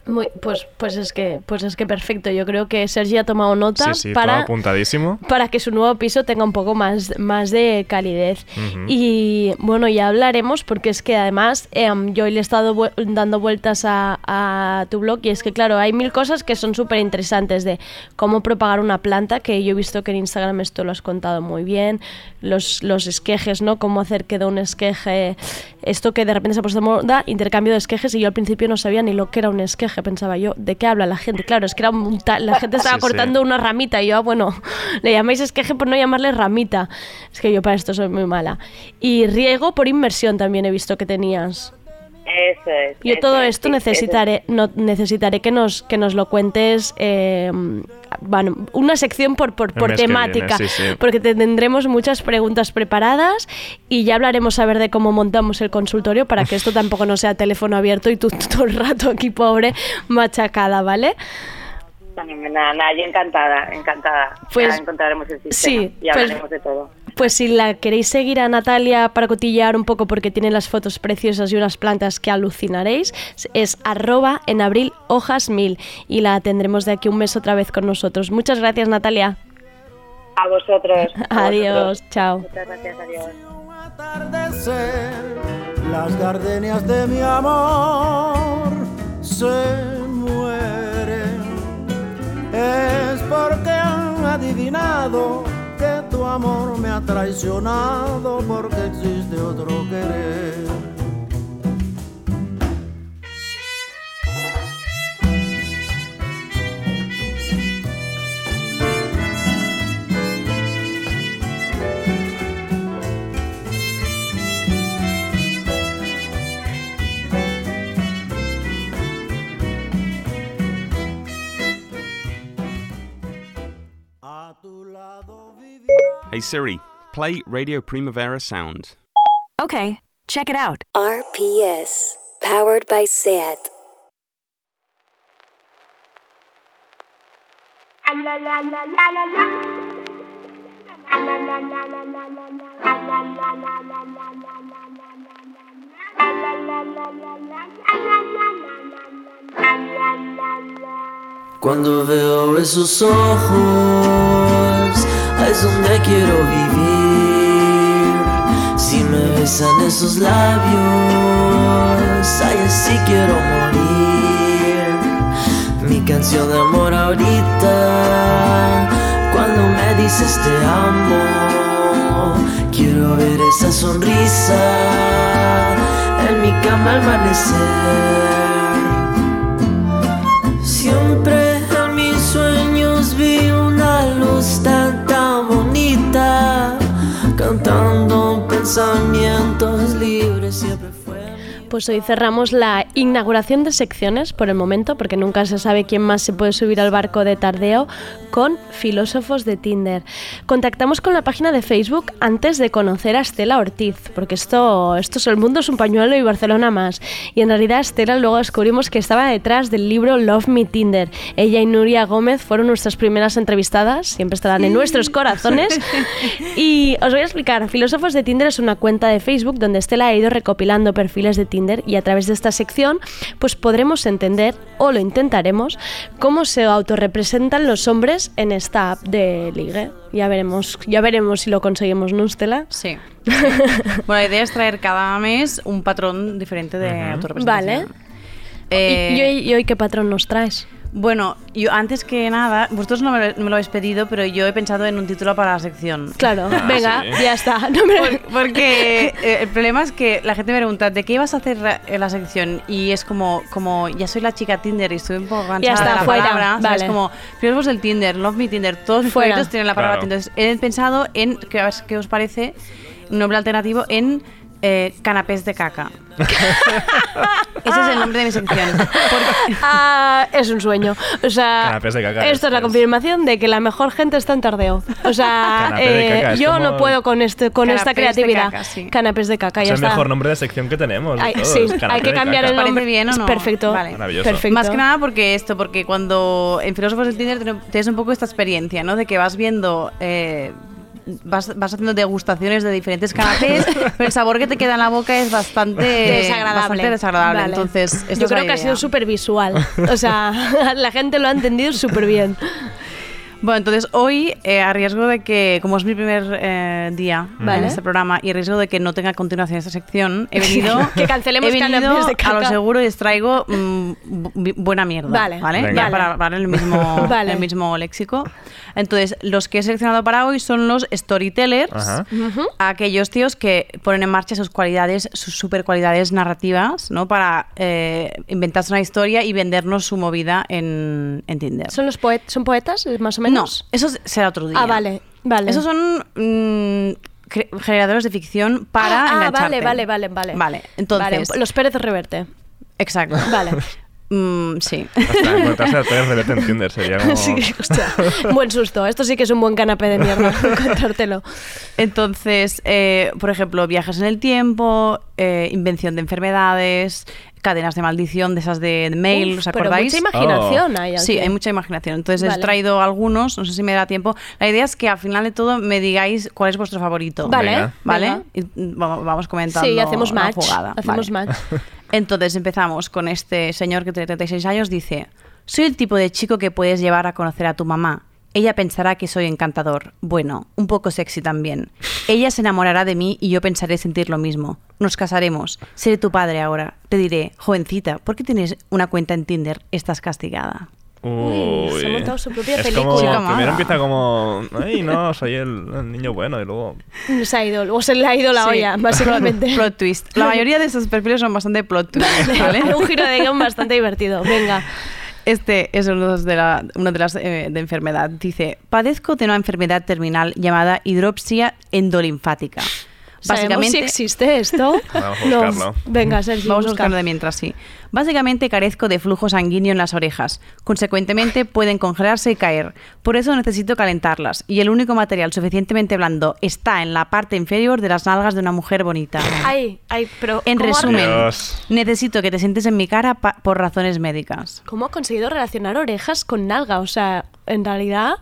Speaker 1: Muy, pues, pues es que, pues es que perfecto. Yo creo que Sergi ha tomado nota
Speaker 4: Sí, sí,
Speaker 1: para
Speaker 4: apuntadísimo.
Speaker 1: para que su nuevo piso tenga un poco más, más de calidez. Y bueno, ya hablaremos porque es que además em, yo le he estado vu- dando vueltas a, a tu blog y es que claro, hay mil cosas que son súper interesantes de cómo propagar una planta, que yo he visto que en Instagram esto lo has contado muy bien, los, los esquejes, ¿no? Cómo hacer que de un esqueje, esto que de repente se ha puesto de moda, intercambio de esquejes y yo al principio no sabía ni lo que era un esqueje, pensaba yo, ¿de qué habla la gente? Claro, es que era un la gente estaba
Speaker 4: Sí, sí.
Speaker 1: cortando una ramita y yo, ah, bueno, le llamáis esqueje por no llamarle ramita. Es que yo para esto soy muy mala. Y riego por inmersión también he visto que tenías.
Speaker 12: Eso es.
Speaker 1: Yo
Speaker 12: eso
Speaker 1: todo
Speaker 12: es,
Speaker 1: esto
Speaker 12: sí,
Speaker 1: necesitaré, no, necesitaré que nos, que nos lo cuentes, eh, bueno, una sección por, por, por temática,
Speaker 4: viene, sí, sí.
Speaker 1: porque te- tendremos muchas preguntas preparadas y ya hablaremos a ver de cómo montamos el consultorio para que esto tampoco no sea teléfono abierto y tú <laughs> todo el rato aquí pobre machacada, ¿vale?
Speaker 12: Nada, nada, yo encantada, encantada.
Speaker 1: Pues,
Speaker 12: ya encontraremos el sistema
Speaker 1: sí,
Speaker 12: y
Speaker 1: pues-
Speaker 12: hablaremos de todo.
Speaker 1: Pues si la queréis seguir a Natalia para cotillear un poco porque tiene las fotos preciosas y unas plantas que alucinaréis, es arroba en abril hojas mil y la tendremos de aquí un mes otra vez con nosotros. Muchas gracias Natalia.
Speaker 12: A vosotros. <laughs> a
Speaker 1: Adiós,
Speaker 12: vosotros.
Speaker 1: chao.
Speaker 12: Muchas gracias, adiós.
Speaker 11: atardecer, las gardenias de mi amor se mueren. Es porque han adivinado que tu amor me ha traicionado porque existe otro querer.
Speaker 13: Hey Siri, play Radio Primavera Sound.
Speaker 14: Okay, check it out.
Speaker 15: RPS, powered by SAT.
Speaker 6: Cuando veo esos ojos, ahí es donde quiero vivir. Si me besan esos labios, ahí así quiero morir. Mi canción de amor ahorita, cuando me dices te amo, quiero ver esa sonrisa en mi cama al amanecer. Siempre pensamientos libres siempre fue.
Speaker 1: Pues hoy cerramos la inauguración de secciones por el momento, porque nunca se sabe quién más se puede subir al barco de tardeo, con filósofos de Tinder. Contactamos con la página de Facebook antes de conocer a Estela Ortiz, porque esto, esto es el mundo es un pañuelo y Barcelona más. Y en realidad Estela luego descubrimos que estaba detrás del libro Love Me Tinder. Ella y Nuria Gómez fueron nuestras primeras entrevistadas, siempre estarán en nuestros corazones. <laughs> Y os voy a explicar, Filósofos de Tinder es una cuenta de Facebook donde Estela ha ido recopilando perfiles de Tinder y a través de esta sección pues podremos entender, o lo intentaremos, cómo se autorrepresentan los hombres en esta app de ligue. Ya veremos, ya veremos si lo conseguimos, ¿no?
Speaker 16: Sí. <laughs> bueno, la idea es traer cada mes un patrón diferente de autorrepresentación.
Speaker 1: Vale. ¿Y, y hoy, y hoy qué patrón nos traes?
Speaker 16: Bueno, yo antes que nada, vosotros no me, me lo habéis pedido, pero yo he pensado en un título para la sección.
Speaker 1: Claro, venga, ya está. No me-
Speaker 16: Por- porque eh, el problema es que la gente me pregunta, ¿de qué ibas a hacer la, en la sección? Y es como, como, ya soy la chica Tinder y estoy un poco cansada
Speaker 1: Ya está,
Speaker 16: de la
Speaker 1: fuera,
Speaker 16: palabra.
Speaker 1: vale.
Speaker 16: como, filósofos del Tinder, Love Me Tinder, todos mis
Speaker 1: Fuera.
Speaker 16: proyectos tienen la palabra
Speaker 4: Claro.
Speaker 16: Tinder. Entonces, he pensado en, ¿qué, os- qué os parece? Un nombre alternativo en eh, canapés de caca. <laughs> Ese es el nombre de mi sección.
Speaker 1: Ah, es un sueño. O sea,
Speaker 4: Canapés de caca,
Speaker 1: esto es la confirmación de que la mejor gente está en tardeo. O sea, eh,
Speaker 4: caca,
Speaker 1: yo
Speaker 4: como-
Speaker 1: no puedo con este, con esta
Speaker 16: Canapés de
Speaker 1: creatividad.
Speaker 16: caca, sí.
Speaker 1: Canapés de caca,
Speaker 4: Es el
Speaker 1: está.
Speaker 4: mejor nombre de sección que tenemos.
Speaker 1: Ay, sí, hay que cambiar el nombre.
Speaker 16: ¿Parece bien o
Speaker 1: Es
Speaker 16: no?
Speaker 1: perfecto.
Speaker 16: Vale.
Speaker 4: Maravilloso.
Speaker 1: Perfecto.
Speaker 16: Más que nada porque esto, porque cuando en Filósofos del Tinder tienes un poco esta experiencia, ¿no? De que vas viendo, eh, vas, vas haciendo degustaciones de diferentes canapés, pero <laughs> el sabor que te queda en la boca es bastante
Speaker 1: desagradable.
Speaker 16: Bastante desagradable.
Speaker 1: Vale.
Speaker 16: Entonces,
Speaker 1: yo creo que ha sido súper visual. O sea, <laughs> la gente lo ha entendido súper bien.
Speaker 16: Bueno, entonces hoy, eh, a riesgo de que, como es mi primer eh, día
Speaker 1: Vale.
Speaker 16: en este programa y a riesgo de que no tenga continuación esta sección, he <laughs> venido,
Speaker 1: Que cancelemos
Speaker 16: he venido
Speaker 1: de
Speaker 16: a lo
Speaker 1: caca.
Speaker 16: seguro y os traigo mm, bu- buena mierda.
Speaker 1: Vale.
Speaker 16: ¿vale?
Speaker 4: Venga.
Speaker 16: Ya para para el mismo, <laughs>
Speaker 1: Vale.
Speaker 16: el mismo léxico. Entonces, los que he seleccionado para hoy son los storytellers,
Speaker 4: Ajá.
Speaker 16: aquellos tíos que ponen en marcha sus cualidades, sus super cualidades narrativas, ¿no? Para eh, inventarse una historia y vendernos su movida en, en Tinder.
Speaker 1: ¿Son, los poet ¿Son poetas, más o
Speaker 16: No, eso será otro día.
Speaker 1: Ah, vale, vale.
Speaker 16: Esos son mm, generadores de ficción para
Speaker 1: ah, ah, vale, vale, vale, vale.
Speaker 16: Vale, entonces...
Speaker 1: Vale, los Pérez Reverte.
Speaker 16: Exacto.
Speaker 1: Vale. <laughs>
Speaker 16: Mm, sí.
Speaker 4: Hasta <laughs> encontrarse a tres en Tinder sería como...
Speaker 1: Sí, hostia, buen susto. Esto sí que es un buen canapé de mierda, <laughs> encontrártelo.
Speaker 16: Entonces, eh, por ejemplo, viajes en el tiempo, eh, invención de enfermedades, cadenas de maldición de esas de, de mail,
Speaker 1: Uf,
Speaker 16: ¿os
Speaker 1: pero
Speaker 16: acordáis?
Speaker 1: mucha imaginación hay
Speaker 16: Sí, hay mucha imaginación. Entonces he
Speaker 1: Vale.
Speaker 16: traído algunos, no sé si me da tiempo. La idea es que al final de todo me digáis cuál es vuestro favorito.
Speaker 1: Vale, Venga.
Speaker 16: ¿Vale?
Speaker 1: venga.
Speaker 16: Y, vamos comentando
Speaker 1: Sí, hacemos match.
Speaker 16: jugada.
Speaker 1: Hacemos
Speaker 16: Vale.
Speaker 1: match. <laughs>
Speaker 16: Entonces empezamos con este señor que tiene 36 años. Dice, soy el tipo de chico que puedes llevar a conocer a tu mamá. Ella pensará que soy encantador. Bueno, un poco sexy también. Ella se enamorará de mí y yo pensaré sentir lo mismo. Nos casaremos. Seré tu padre ahora. Te diré, jovencita, ¿por qué tienes una cuenta en Tinder? Estás castigada.
Speaker 4: Uy.
Speaker 1: se ha montado su propia
Speaker 4: es
Speaker 1: película.
Speaker 4: Como, primero empieza como, ay, no, soy el, el niño bueno, y luego...
Speaker 1: Se ha ido, o se le ha ido la
Speaker 16: Sí.
Speaker 1: olla, <laughs> básicamente.
Speaker 16: Plot, plot twist. La mayoría de esos perfiles son bastante plot twist, <laughs> ¿vale?
Speaker 1: un giro de guion bastante divertido. Venga.
Speaker 16: Este es uno de, la, una de las eh, de enfermedad. Dice, padezco de una enfermedad terminal llamada hidropsia endolinfática.
Speaker 1: ¿Sabemos si existe esto? <laughs>
Speaker 4: Vamos a buscarlo.
Speaker 1: Venga, Sergio,
Speaker 16: Vamos a
Speaker 1: busca.
Speaker 16: buscarlo de mientras, sí. Básicamente carezco de flujo sanguíneo en las orejas. Consecuentemente pueden congelarse y caer. Por eso necesito calentarlas. Y el único material suficientemente blando está en la parte inferior de las nalgas de una mujer bonita.
Speaker 1: Ay, ay, pero
Speaker 16: En
Speaker 1: ¿cómo ha-
Speaker 16: resumen,
Speaker 4: Dios.
Speaker 16: necesito que te sientes en mi cara por razones médicas.
Speaker 1: ¿Cómo ha conseguido relacionar orejas con nalga? O sea, en realidad...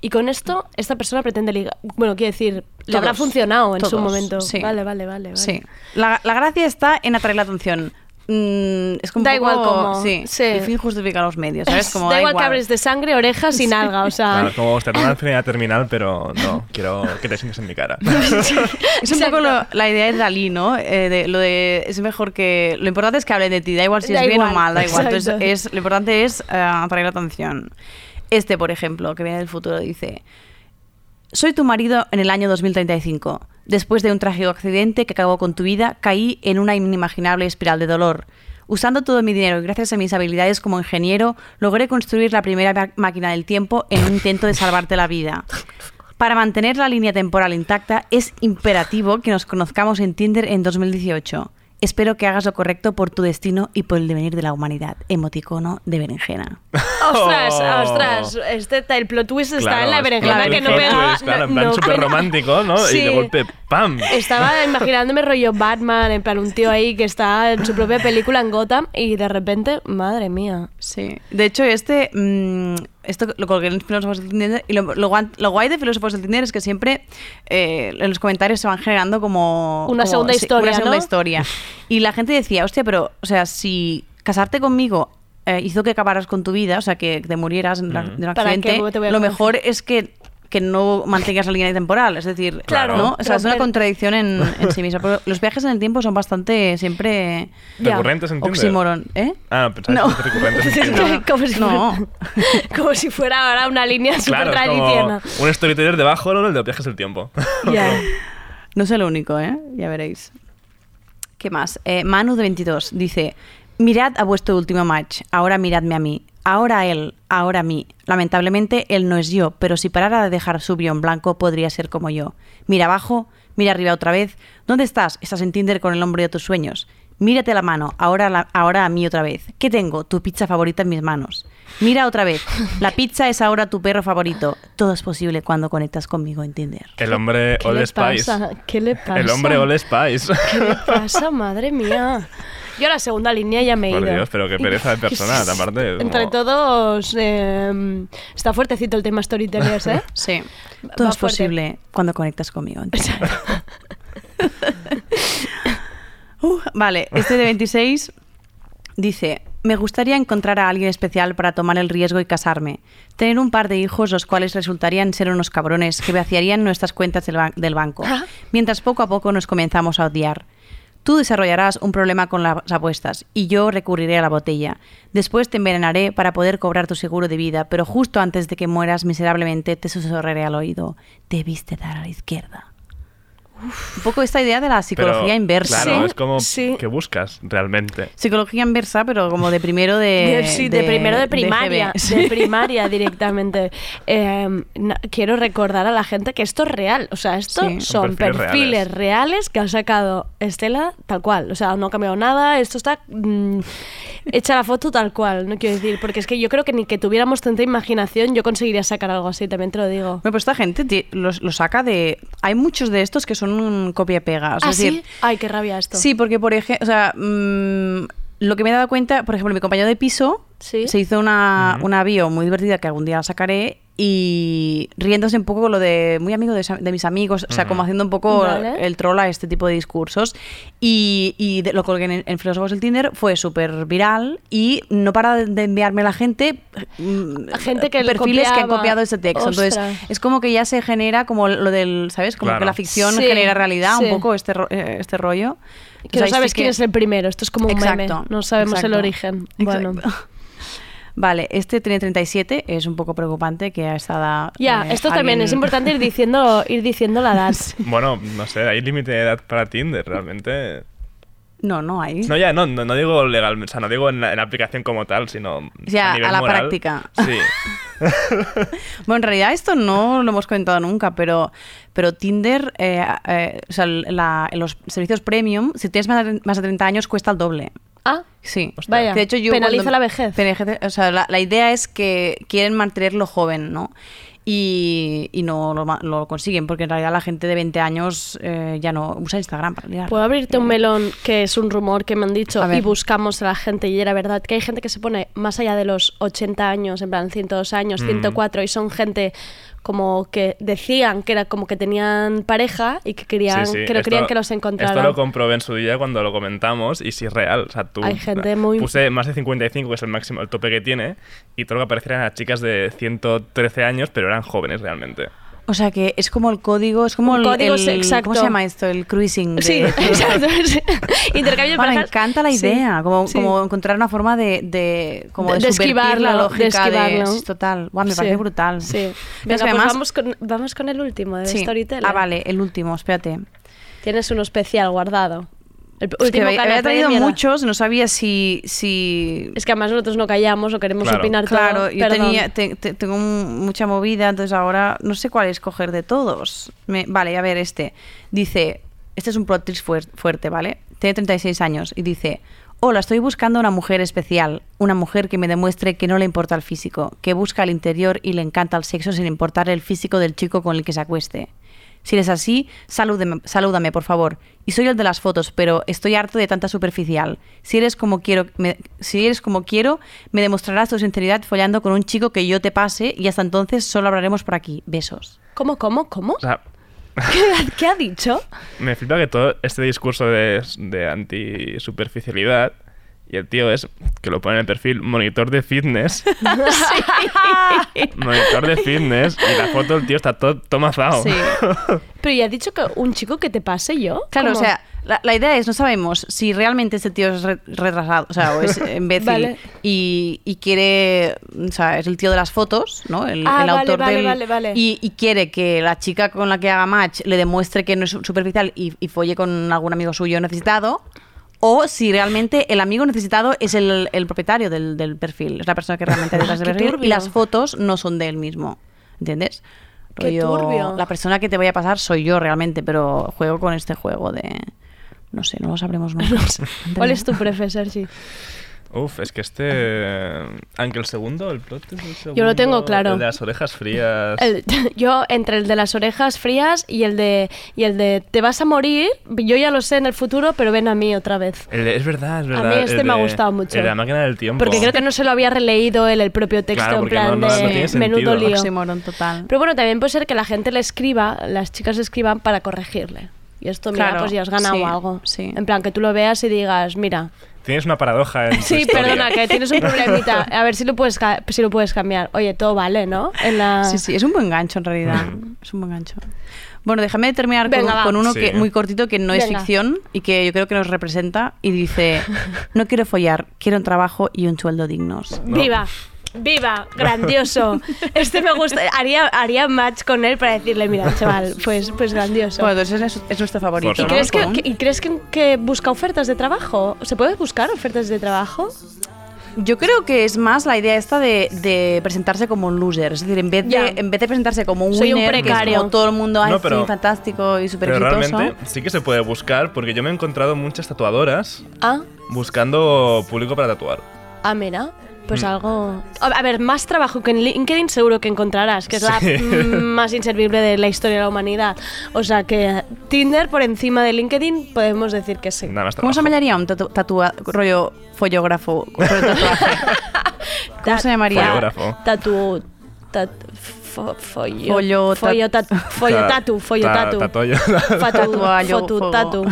Speaker 1: Y con esto, esta persona pretende ligar. Bueno, quiero decir, le habrá funcionado en su
Speaker 16: todos,
Speaker 1: momento.
Speaker 16: sí.
Speaker 1: Vale, vale, vale. vale.
Speaker 16: Sí. La, la gracia está en atraer la atención. Mm, es como
Speaker 1: Da
Speaker 16: un
Speaker 1: igual
Speaker 16: poco-
Speaker 1: cómo,
Speaker 16: Sí,
Speaker 1: sí.
Speaker 16: el fin justifica los medios, ¿sabes? <laughs> Como
Speaker 1: da, igual que hables de sangre, orejas y nalga, o sea...
Speaker 4: Claro, como tener una enfermedad terminal, pero no, quiero que te sientes en mi cara. <laughs> <laughs>
Speaker 16: Es un poco lo- la idea de Dalí, ¿no? Eh, de, lo de es mejor que. Lo importante es que hablen de ti, da igual si
Speaker 1: Da
Speaker 16: es bien o
Speaker 1: igual,
Speaker 16: mal, da igual.
Speaker 1: exacto.
Speaker 16: Entonces, es, lo importante es eh, atraer la atención. Este, por ejemplo, que viene del futuro, dice: Soy tu marido en el año 2035. Después de un trágico accidente que acabó con tu vida, caí en una inimaginable espiral de dolor. Usando todo mi dinero y gracias a mis habilidades como ingeniero, logré construir la primera máquina del tiempo en un intento de salvarte la vida. Para mantener la línea temporal intacta, es imperativo que nos conozcamos en Tinder en 2018. Espero que hagas lo correcto por tu destino y por el devenir de la humanidad. Emoticono de berenjena. <laughs>
Speaker 1: Ostras,
Speaker 4: Oh.
Speaker 1: ostras, este, el plot twist está
Speaker 4: Claro,
Speaker 1: en la berenjena que no pega.
Speaker 4: Claro, en
Speaker 1: no-
Speaker 4: plan
Speaker 1: no
Speaker 4: súper romántico, ¿no? Y de golpe, ¡pam!
Speaker 1: Estaba imaginándome rollo Batman, en plan un tío ahí que está en su propia película en Gotham y de repente, madre mía.
Speaker 16: Sí. De hecho, este. mm, esto lo colgué en Filósofos del Tinder. Y lo, lo lo guay de Filósofos del Tinder es que siempre eh, en los comentarios se van generando como.
Speaker 1: Una
Speaker 16: como-
Speaker 1: segunda
Speaker 16: sí,
Speaker 1: historia,
Speaker 16: Una segunda
Speaker 1: ¿no?
Speaker 16: historia. Y la gente decía, hostia, pero, o sea, si casarte conmigo. eh, hizo que acabaras con tu vida, o sea, que te murieras en la- de un
Speaker 1: ¿Para qué
Speaker 16: accidente. Lo mejor es que, que no mantengas la línea temporal. Es decir,
Speaker 1: Claro.
Speaker 16: ¿no? O sea, es una contradicción en, en sí misma. Pero los viajes en el tiempo son bastante siempre.
Speaker 4: ¿Recurrentes en?
Speaker 16: Oxímoron, ¿eh?
Speaker 4: Ah, pensaba
Speaker 16: No.
Speaker 4: que recurrentes <laughs> en Tinder.
Speaker 1: como, si
Speaker 16: No.
Speaker 1: fuera, <laughs> como si fuera ahora una línea súper
Speaker 4: Claro, es
Speaker 1: tradicional.
Speaker 4: un storyteller debajo, ¿no? El de viajes del tiempo. <laughs>
Speaker 16: No es el único, ¿eh? Ya veréis. ¿Qué más? Eh, Manu de 22 dice, mirad a vuestro último match, ahora miradme a mí, ahora él, ahora mí. Lamentablemente él no es yo, pero si parara de dejar su en blanco podría ser como yo. Mira abajo, mira arriba otra vez. ¿Dónde estás? Estás en Tinder con el hombre de tus sueños. Mírate la mano, ahora, ahora a mí otra vez. ¿Qué tengo? Tu pizza favorita en mis manos. Mira otra vez. La pizza es ahora tu perro favorito. Todo es posible cuando conectas conmigo en Tinder.
Speaker 4: El hombre
Speaker 1: ¿Qué le
Speaker 4: Spice.
Speaker 1: pasa? ¿Qué le pasa?
Speaker 4: El hombre All Spice.
Speaker 1: ¿Qué le pasa? Madre mía. Yo a la segunda línea ya me he
Speaker 4: Por
Speaker 1: ido.
Speaker 4: Dios, pero qué pereza de <laughs> persona, aparte.
Speaker 1: Entre todos, eh, está fuertecito el tema storytellers, ¿eh? <laughs>
Speaker 16: Sí.
Speaker 1: Va
Speaker 16: Todo es
Speaker 1: fuerte.
Speaker 16: posible cuando conectas conmigo. <laughs> Uh, vale, este de 26 dice, me gustaría encontrar a alguien especial para tomar el riesgo y casarme. Tener un par de hijos los cuales resultarían ser unos cabrones que vaciarían nuestras cuentas del, ban- del banco, mientras poco a poco nos comenzamos a odiar. Tú desarrollarás un problema con las apuestas y yo recurriré a la botella. Después te envenenaré para poder cobrar tu seguro de vida, pero justo antes de que mueras miserablemente te susurraré al oído. Debiste dar a la izquierda. Un poco esta idea de la psicología
Speaker 4: Pero,
Speaker 16: inversa.
Speaker 4: Claro, es como <laughs>
Speaker 1: Sí.
Speaker 4: que buscas realmente.
Speaker 16: Psicología inversa, pero como de primero de. <laughs>
Speaker 1: De- sí, de, primero de primaria, <laughs> de primaria directamente. Eh, na- quiero recordar a la gente que esto es real, o sea, esto
Speaker 16: Sí.
Speaker 1: son
Speaker 4: Son perfiles
Speaker 1: perfiles, reales. que ha sacado Estela tal cual, o sea, no ha cambiado nada, esto está mm, hecha la foto tal cual, no quiero decir, porque es que yo creo que ni que tuviéramos tanta imaginación yo conseguiría sacar algo así, también te lo digo.
Speaker 16: Bueno, pues esta gente los- lo saca de. Hay muchos de estos que son un copia-pega. o sea,
Speaker 1: ¿Ah,
Speaker 16: decir,
Speaker 1: sí? Ay, qué rabia esto.
Speaker 16: Sí, porque por ejemplo, o sea, mm, lo que me he dado cuenta, por ejemplo, mi compañero de piso
Speaker 1: Sí.
Speaker 16: se hizo una, una bio muy divertida que algún día la sacaré y riéndose un poco lo de muy amigo de, mis amigos, o sea, como haciendo un poco
Speaker 1: Vale.
Speaker 16: el troll a este tipo de discursos. Y, y de- lo colgué en, en Filósofos del Tinder, fue súper viral y no para de- enviarme la gente mm,
Speaker 1: Gente que le
Speaker 16: perfiles que han copiado ese texto. Entonces, es como que ya se genera como lo del, ¿sabes? Como
Speaker 4: Claro.
Speaker 16: que la ficción
Speaker 1: Sí,
Speaker 16: genera realidad,
Speaker 1: sí.
Speaker 16: un poco este, ro- eh, este rollo.
Speaker 1: Que
Speaker 16: Entonces,
Speaker 1: no
Speaker 16: sí
Speaker 1: sabes quién
Speaker 16: que-
Speaker 1: es el primero, esto es como un meme,
Speaker 16: Exacto,
Speaker 1: no sabemos el
Speaker 16: exacto,
Speaker 1: origen. Bueno.
Speaker 16: Vale, este tiene 37, es un poco preocupante que a esta edad...
Speaker 1: Ya,
Speaker 16: eh,
Speaker 1: esto también
Speaker 16: alguien-
Speaker 1: es importante ir <laughs> diciendo, ir diciendo la edad. <laughs>
Speaker 4: Bueno, no sé, hay límite de edad para Tinder, realmente.
Speaker 16: No, no hay.
Speaker 4: No, ya, no, no, no digo legalmente, o sea, no digo en la, en la aplicación como tal, sino
Speaker 16: Ya,
Speaker 4: a nivel
Speaker 16: a la
Speaker 4: moral.
Speaker 16: práctica.
Speaker 4: Sí. <laughs>
Speaker 16: Bueno, en realidad esto no lo hemos comentado nunca, pero, pero Tinder, eh, eh, o sea, la- los servicios premium, si tienes más de, más de 30 años, cuesta el doble.
Speaker 1: Ah,
Speaker 16: Sí.
Speaker 1: Vaya,
Speaker 16: De hecho, yo
Speaker 1: penaliza
Speaker 16: cuando-
Speaker 1: la vejez.
Speaker 16: penaliza- o sea, la, la idea es que quieren mantenerlo joven, ¿no? Y, y no lo, ma- lo consiguen, porque en realidad la gente de 20 años eh, ya no usa Instagram para.
Speaker 1: ¿Puedo abrirte un melón que es un rumor que me han dicho y buscamos a la gente y era verdad que hay gente que se pone más allá de los 80 años, en plan 102 años,
Speaker 4: Mm.
Speaker 1: 104 y son gente como que decían que era como que tenían pareja y que querían
Speaker 4: Sí, sí,
Speaker 1: que no
Speaker 4: esto-
Speaker 1: querían que los encontraran.
Speaker 4: Esto lo comprobé en su día cuando lo comentamos y sí es real. O sea, tú,
Speaker 1: Hay gente muy-
Speaker 4: Puse más de 55, que es el máximo, el tope que tiene, y todo lo que aparecieran eran chicas de 113 años, pero eran jóvenes realmente.
Speaker 16: O sea que es como el código, es como el,
Speaker 1: código,
Speaker 16: el-
Speaker 1: exacto.
Speaker 16: ¿Cómo se llama esto? El cruising. de-
Speaker 1: Sí, <laughs> <laughs> exacto. sí. Intercambio de
Speaker 16: Ah, me encanta la
Speaker 1: Sí,
Speaker 16: idea, como,
Speaker 1: sí.
Speaker 16: como encontrar una forma de, de, como de,
Speaker 1: De- esquivarlo,
Speaker 16: la lógica de, sí, total. Guau, me
Speaker 1: Sí.
Speaker 16: parece brutal.
Speaker 1: Sí.
Speaker 16: Es
Speaker 1: Venga, pues
Speaker 16: además-
Speaker 1: vamos, con, vamos con el último de. Storytel.
Speaker 16: Ah, vale, el último, espérate.
Speaker 1: Tienes uno especial guardado. El
Speaker 16: Es que
Speaker 1: último
Speaker 16: había,
Speaker 1: canapé
Speaker 16: había traído muchos, no sabía si... si...
Speaker 1: Es que además nosotros no callamos o queremos
Speaker 4: Claro.
Speaker 1: opinar todo.
Speaker 16: Claro, yo tenía, te- te- tengo mucha movida, entonces ahora no sé cuál escoger de todos. Me- vale, a ver, este. Dice, este es un plot twist fuerte, ¿vale? Tiene 36 años y dice, hola, estoy buscando una mujer especial, una mujer que me demuestre que no le importa el físico, que busca el interior y le encanta el sexo sin importar el físico del chico con el que se acueste. Si eres así, salúdeme, salúdame, por favor. Y soy el de las fotos, pero estoy harto de tanta superficial. Si eres como quiero, me, si eres como quiero, me demostrarás tu sinceridad follando con un chico que yo te pase y hasta entonces solo hablaremos por aquí. Besos.
Speaker 1: ¿Cómo, cómo, cómo?
Speaker 4: O sea, <laughs>
Speaker 1: ¿Qué, qué ha dicho? <laughs>
Speaker 4: me flipa que todo este discurso de, de anti-superficialidad y el tío es, que lo pone en el perfil, monitor de fitness. <laughs> <laughs> monitor de fitness y la foto del tío está todo, mazao.
Speaker 16: Sí. <laughs>
Speaker 1: Pero ya ha dicho que un chico que te pase yo.
Speaker 16: Claro,
Speaker 1: ¿Cómo?
Speaker 16: o sea, la, la idea es, no sabemos si realmente este tío es re- retrasado, o sea, o es imbécil
Speaker 1: Vale.
Speaker 16: y, y quiere, o sea, es el tío de las fotos, ¿no? El,
Speaker 1: Ah,
Speaker 16: el
Speaker 1: vale,
Speaker 16: autor
Speaker 1: vale,
Speaker 16: del...
Speaker 1: vale, vale.
Speaker 16: Y, y quiere que la chica con la que haga match le demuestre que no es superficial y, y folle con algún amigo suyo necesitado. O si realmente el amigo necesitado es el, el propietario del, del perfil, es la persona que realmente hay detrás del perfil y las fotos no son de él mismo, ¿entiendes?
Speaker 1: Qué turbio.
Speaker 16: La persona que te voy a pasar soy yo realmente, pero juego con este juego de... No sé, no lo sabremos nunca. <laughs>
Speaker 1: ¿Cuál es tu profesor? Sí.
Speaker 4: Uf, es que este... Aunque el segundo, el plot twist del segundo,
Speaker 1: Yo lo tengo claro.
Speaker 4: El de las orejas frías...
Speaker 1: El- <laughs> yo entre el de las orejas frías y el de y el de te vas a morir, yo ya lo sé en el futuro, pero ven a mí otra vez.
Speaker 4: El de- es verdad, es
Speaker 1: A
Speaker 4: verdad.
Speaker 1: mí este
Speaker 4: el
Speaker 1: me ha gustado mucho.
Speaker 4: El de la máquina del tiempo.
Speaker 1: Porque creo que no se lo había releído él el propio texto
Speaker 4: Claro,
Speaker 1: en plan
Speaker 4: no- no-
Speaker 1: de
Speaker 4: no
Speaker 1: menudo lío.
Speaker 16: Total.
Speaker 1: Pero bueno, también puede ser que la gente le escriba, las chicas le escriban para corregirle. Y esto, mira,
Speaker 16: Claro,
Speaker 1: pues ya has ganado
Speaker 16: sí,
Speaker 1: algo.
Speaker 16: sí.
Speaker 1: En plan, que tú lo veas y digas, mira,
Speaker 4: Tienes una paradoja en tu
Speaker 1: sí,
Speaker 4: historia.
Speaker 1: perdona, que tienes un problemita. <laughs> A ver si lo puedes si lo puedes cambiar. Oye, todo vale, ¿no? En la...
Speaker 16: Sí, sí, es un buen gancho en realidad. es un buen gancho. Bueno, déjame terminar con,
Speaker 1: Venga, va.
Speaker 16: con uno
Speaker 4: Sí.
Speaker 16: que muy cortito que no es
Speaker 1: Venga.
Speaker 16: ficción y que yo creo que nos representa y dice, no quiero follar, quiero un trabajo y un sueldo dignos.
Speaker 4: No.
Speaker 1: Viva. ¡Viva! ¡Grandioso! <laughs> Este me gusta. Haría, haría match con él para decirle, mira, chaval, pues, pues grandioso.
Speaker 16: Bueno, entonces es, es nuestro favorito.
Speaker 1: ¿Y
Speaker 16: ¿no?
Speaker 1: crees, que,
Speaker 16: Con-
Speaker 1: que- y crees que, que busca ofertas de trabajo? ¿Se puede buscar ofertas de trabajo?
Speaker 16: Yo creo que es más la idea esta de, de presentarse como un loser. Es decir, en vez, de, en vez de presentarse como un
Speaker 1: Soy un
Speaker 16: winner, que es
Speaker 1: precario.
Speaker 16: como todo el mundo, ay,
Speaker 4: No, pero-
Speaker 16: sí, fantástico y súper exitoso.
Speaker 4: realmente sí que se puede buscar porque yo me he encontrado muchas tatuadoras
Speaker 1: Ah,
Speaker 4: buscando público para tatuar.
Speaker 1: ah, mira. Pues
Speaker 4: Mm.
Speaker 1: algo. A ver, más trabajo que en LinkedIn seguro que encontrarás, que es la
Speaker 4: Sí. <laughs>
Speaker 1: más inservible de la historia de la humanidad. O sea que Tinder por encima de LinkedIn podemos decir que sí.
Speaker 4: Nada más
Speaker 16: ¿Cómo se llamaría un tatu tatua- rollo follógrafo? rollo <laughs> tatuaje? ¿Cómo se llamaría?
Speaker 4: Follógrafo.
Speaker 1: Tatu. tat- fo- follo.
Speaker 16: Follo-
Speaker 1: follo tat- follo <laughs>
Speaker 4: Ta-
Speaker 1: tatu. Follo
Speaker 4: ta-
Speaker 1: tatu. fotu, tatu.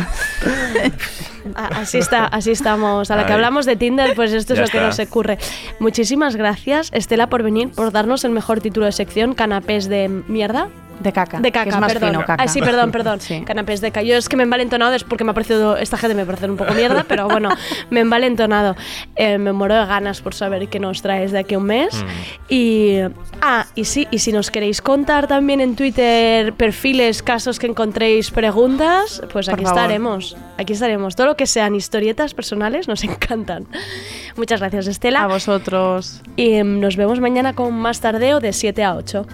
Speaker 1: Así está, así estamos. A la que hablamos de Tinder, pues esto es
Speaker 4: Ya
Speaker 1: lo que
Speaker 4: está.
Speaker 1: nos ocurre. Muchísimas gracias, Estela, por venir, por darnos el mejor título de sección, canapés de mierda.
Speaker 16: De caca.
Speaker 1: De
Speaker 16: que
Speaker 1: caca,
Speaker 16: es más
Speaker 1: perdón.
Speaker 16: fino, caca.
Speaker 1: Ah, sí, perdón, perdón. <laughs>
Speaker 16: Sí.
Speaker 1: Canapés de caca. Yo es que me he envalentonado es porque me ha parecido, esta gente me parece un poco mierda, pero bueno, <laughs> me he envalentonado. Eh, me muero de ganas por saber qué nos traes de aquí a un mes.
Speaker 4: Mm.
Speaker 1: Y, ah, y sí, y si nos queréis contar también en Twitter perfiles, casos que encontréis, preguntas, pues aquí estaremos. Aquí estaremos. Todo lo que sean historietas personales nos <laughs> encantan. Muchas gracias, Estela.
Speaker 16: A vosotros.
Speaker 1: Y em, nos vemos mañana con más tardeo de 7 a 8.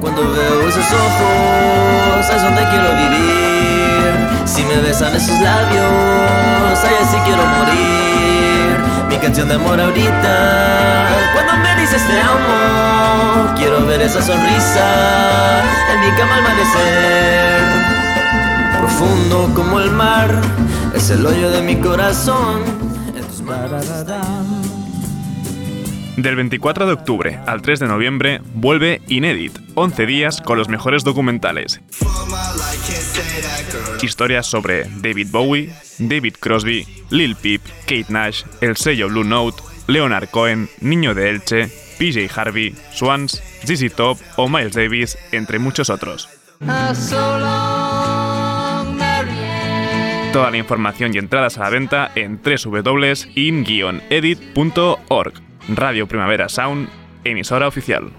Speaker 8: Cuando veo esos ojos, es donde quiero vivir. Si me besan esos labios, ahí sí quiero morir. Mi canción de amor ahorita, cuando me dices te amo, quiero ver esa sonrisa en mi cama al amanecer. Profundo como el mar, es el hoyo de mi corazón. En tus manos.
Speaker 4: Del 24 de octubre al 3 de noviembre vuelve Inédit, 11 días con los mejores documentales. Historias sobre David Bowie, David Crosby, Lil Peep, Kate Nash, el sello Blue Note, Leonard Cohen, Niño de Elche, PJ Harvey, Swans, ZZ Top o Miles Davis, entre muchos otros. Toda la información y entradas a la venta en www.in-edit.org. Radio Primavera Sound, emisora oficial.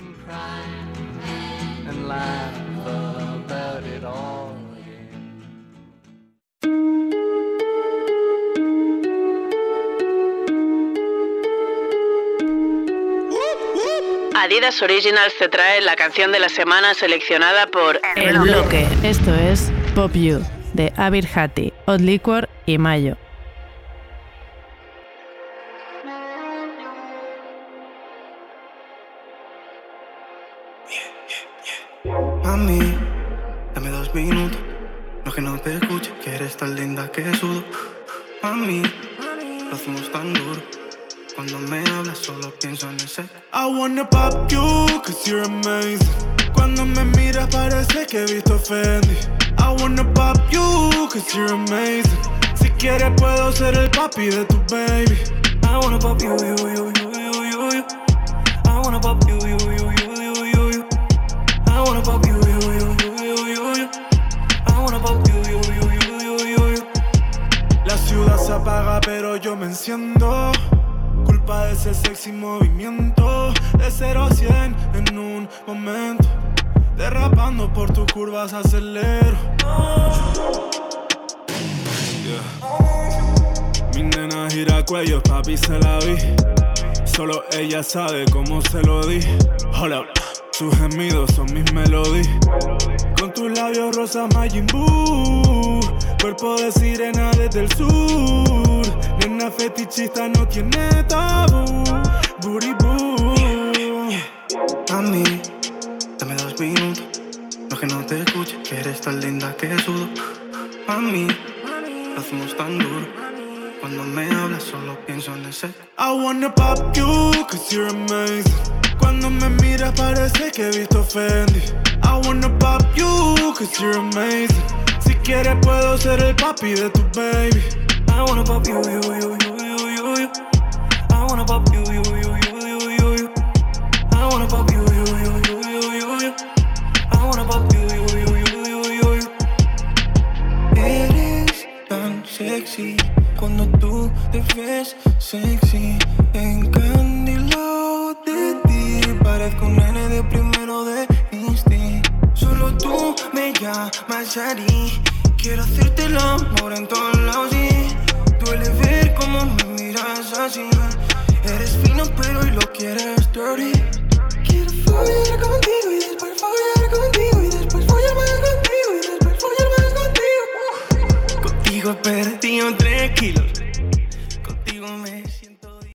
Speaker 17: Adidas Originals te trae la canción de la semana seleccionada por
Speaker 18: El bloque. Esto es Pop You, de Abir Hati, Odd Liquor y Mayo.
Speaker 3: Mami, dame dos minutos. No que no te escuche, que eres tan linda que sudo. Mami, lo hacemos tan duro. Cuando me hablas solo pienso en ese. I wanna pop you, cause you're amazing. Cuando me miras parece que he visto Fendi. I wanna pop you, cause you're amazing. Si quieres puedo ser el papi de tu baby. I wanna pop you, you, you, you, you, you, you. I wanna pop you, you, Culpa de ese sexy movimiento. De 0 a 100 en un momento. Derrapando por tus curvas acelero. Yeah. Mi nena gira cuello, papi se la vi. Solo ella sabe cómo se lo di. Hold up. Sus gemidos son mis melodías. Con tus labios rosas Majin Buu. Cuerpo de sirena desde el sur. Nena fetichista no tiene tabú. Booty boo. Mami, dame dos minutos. No que no te escuche, que eres tan linda que sudo. Mami, lo hacemos tan duro. Cuando me hablas solo pienso en ese. I wanna pop you, cause you're amazing. Cuando me miras parece que he visto Fendi. I wanna pop you, cause you're amazing. Si quieres puedo ser el papi de tu baby. I wanna pop you, you, you, you, you, you. I wanna pop you, you, you, you, you, you. I wanna pop you, you, you, you, you, you. I wanna pop you, you, you, you, you, you, you. Eres tan sexy cuando tú te ves sexy en Candela Parezco un nene de primero de instinto. Solo tú me llamas Shari. Quiero hacerte el amor en todos lados duele ver cómo me miras así. Eres fino pero hoy lo quieres dirty. Quiero follar contigo y después follar contigo y después follar más contigo y después follar más contigo. Contigo he perdido tres kilos.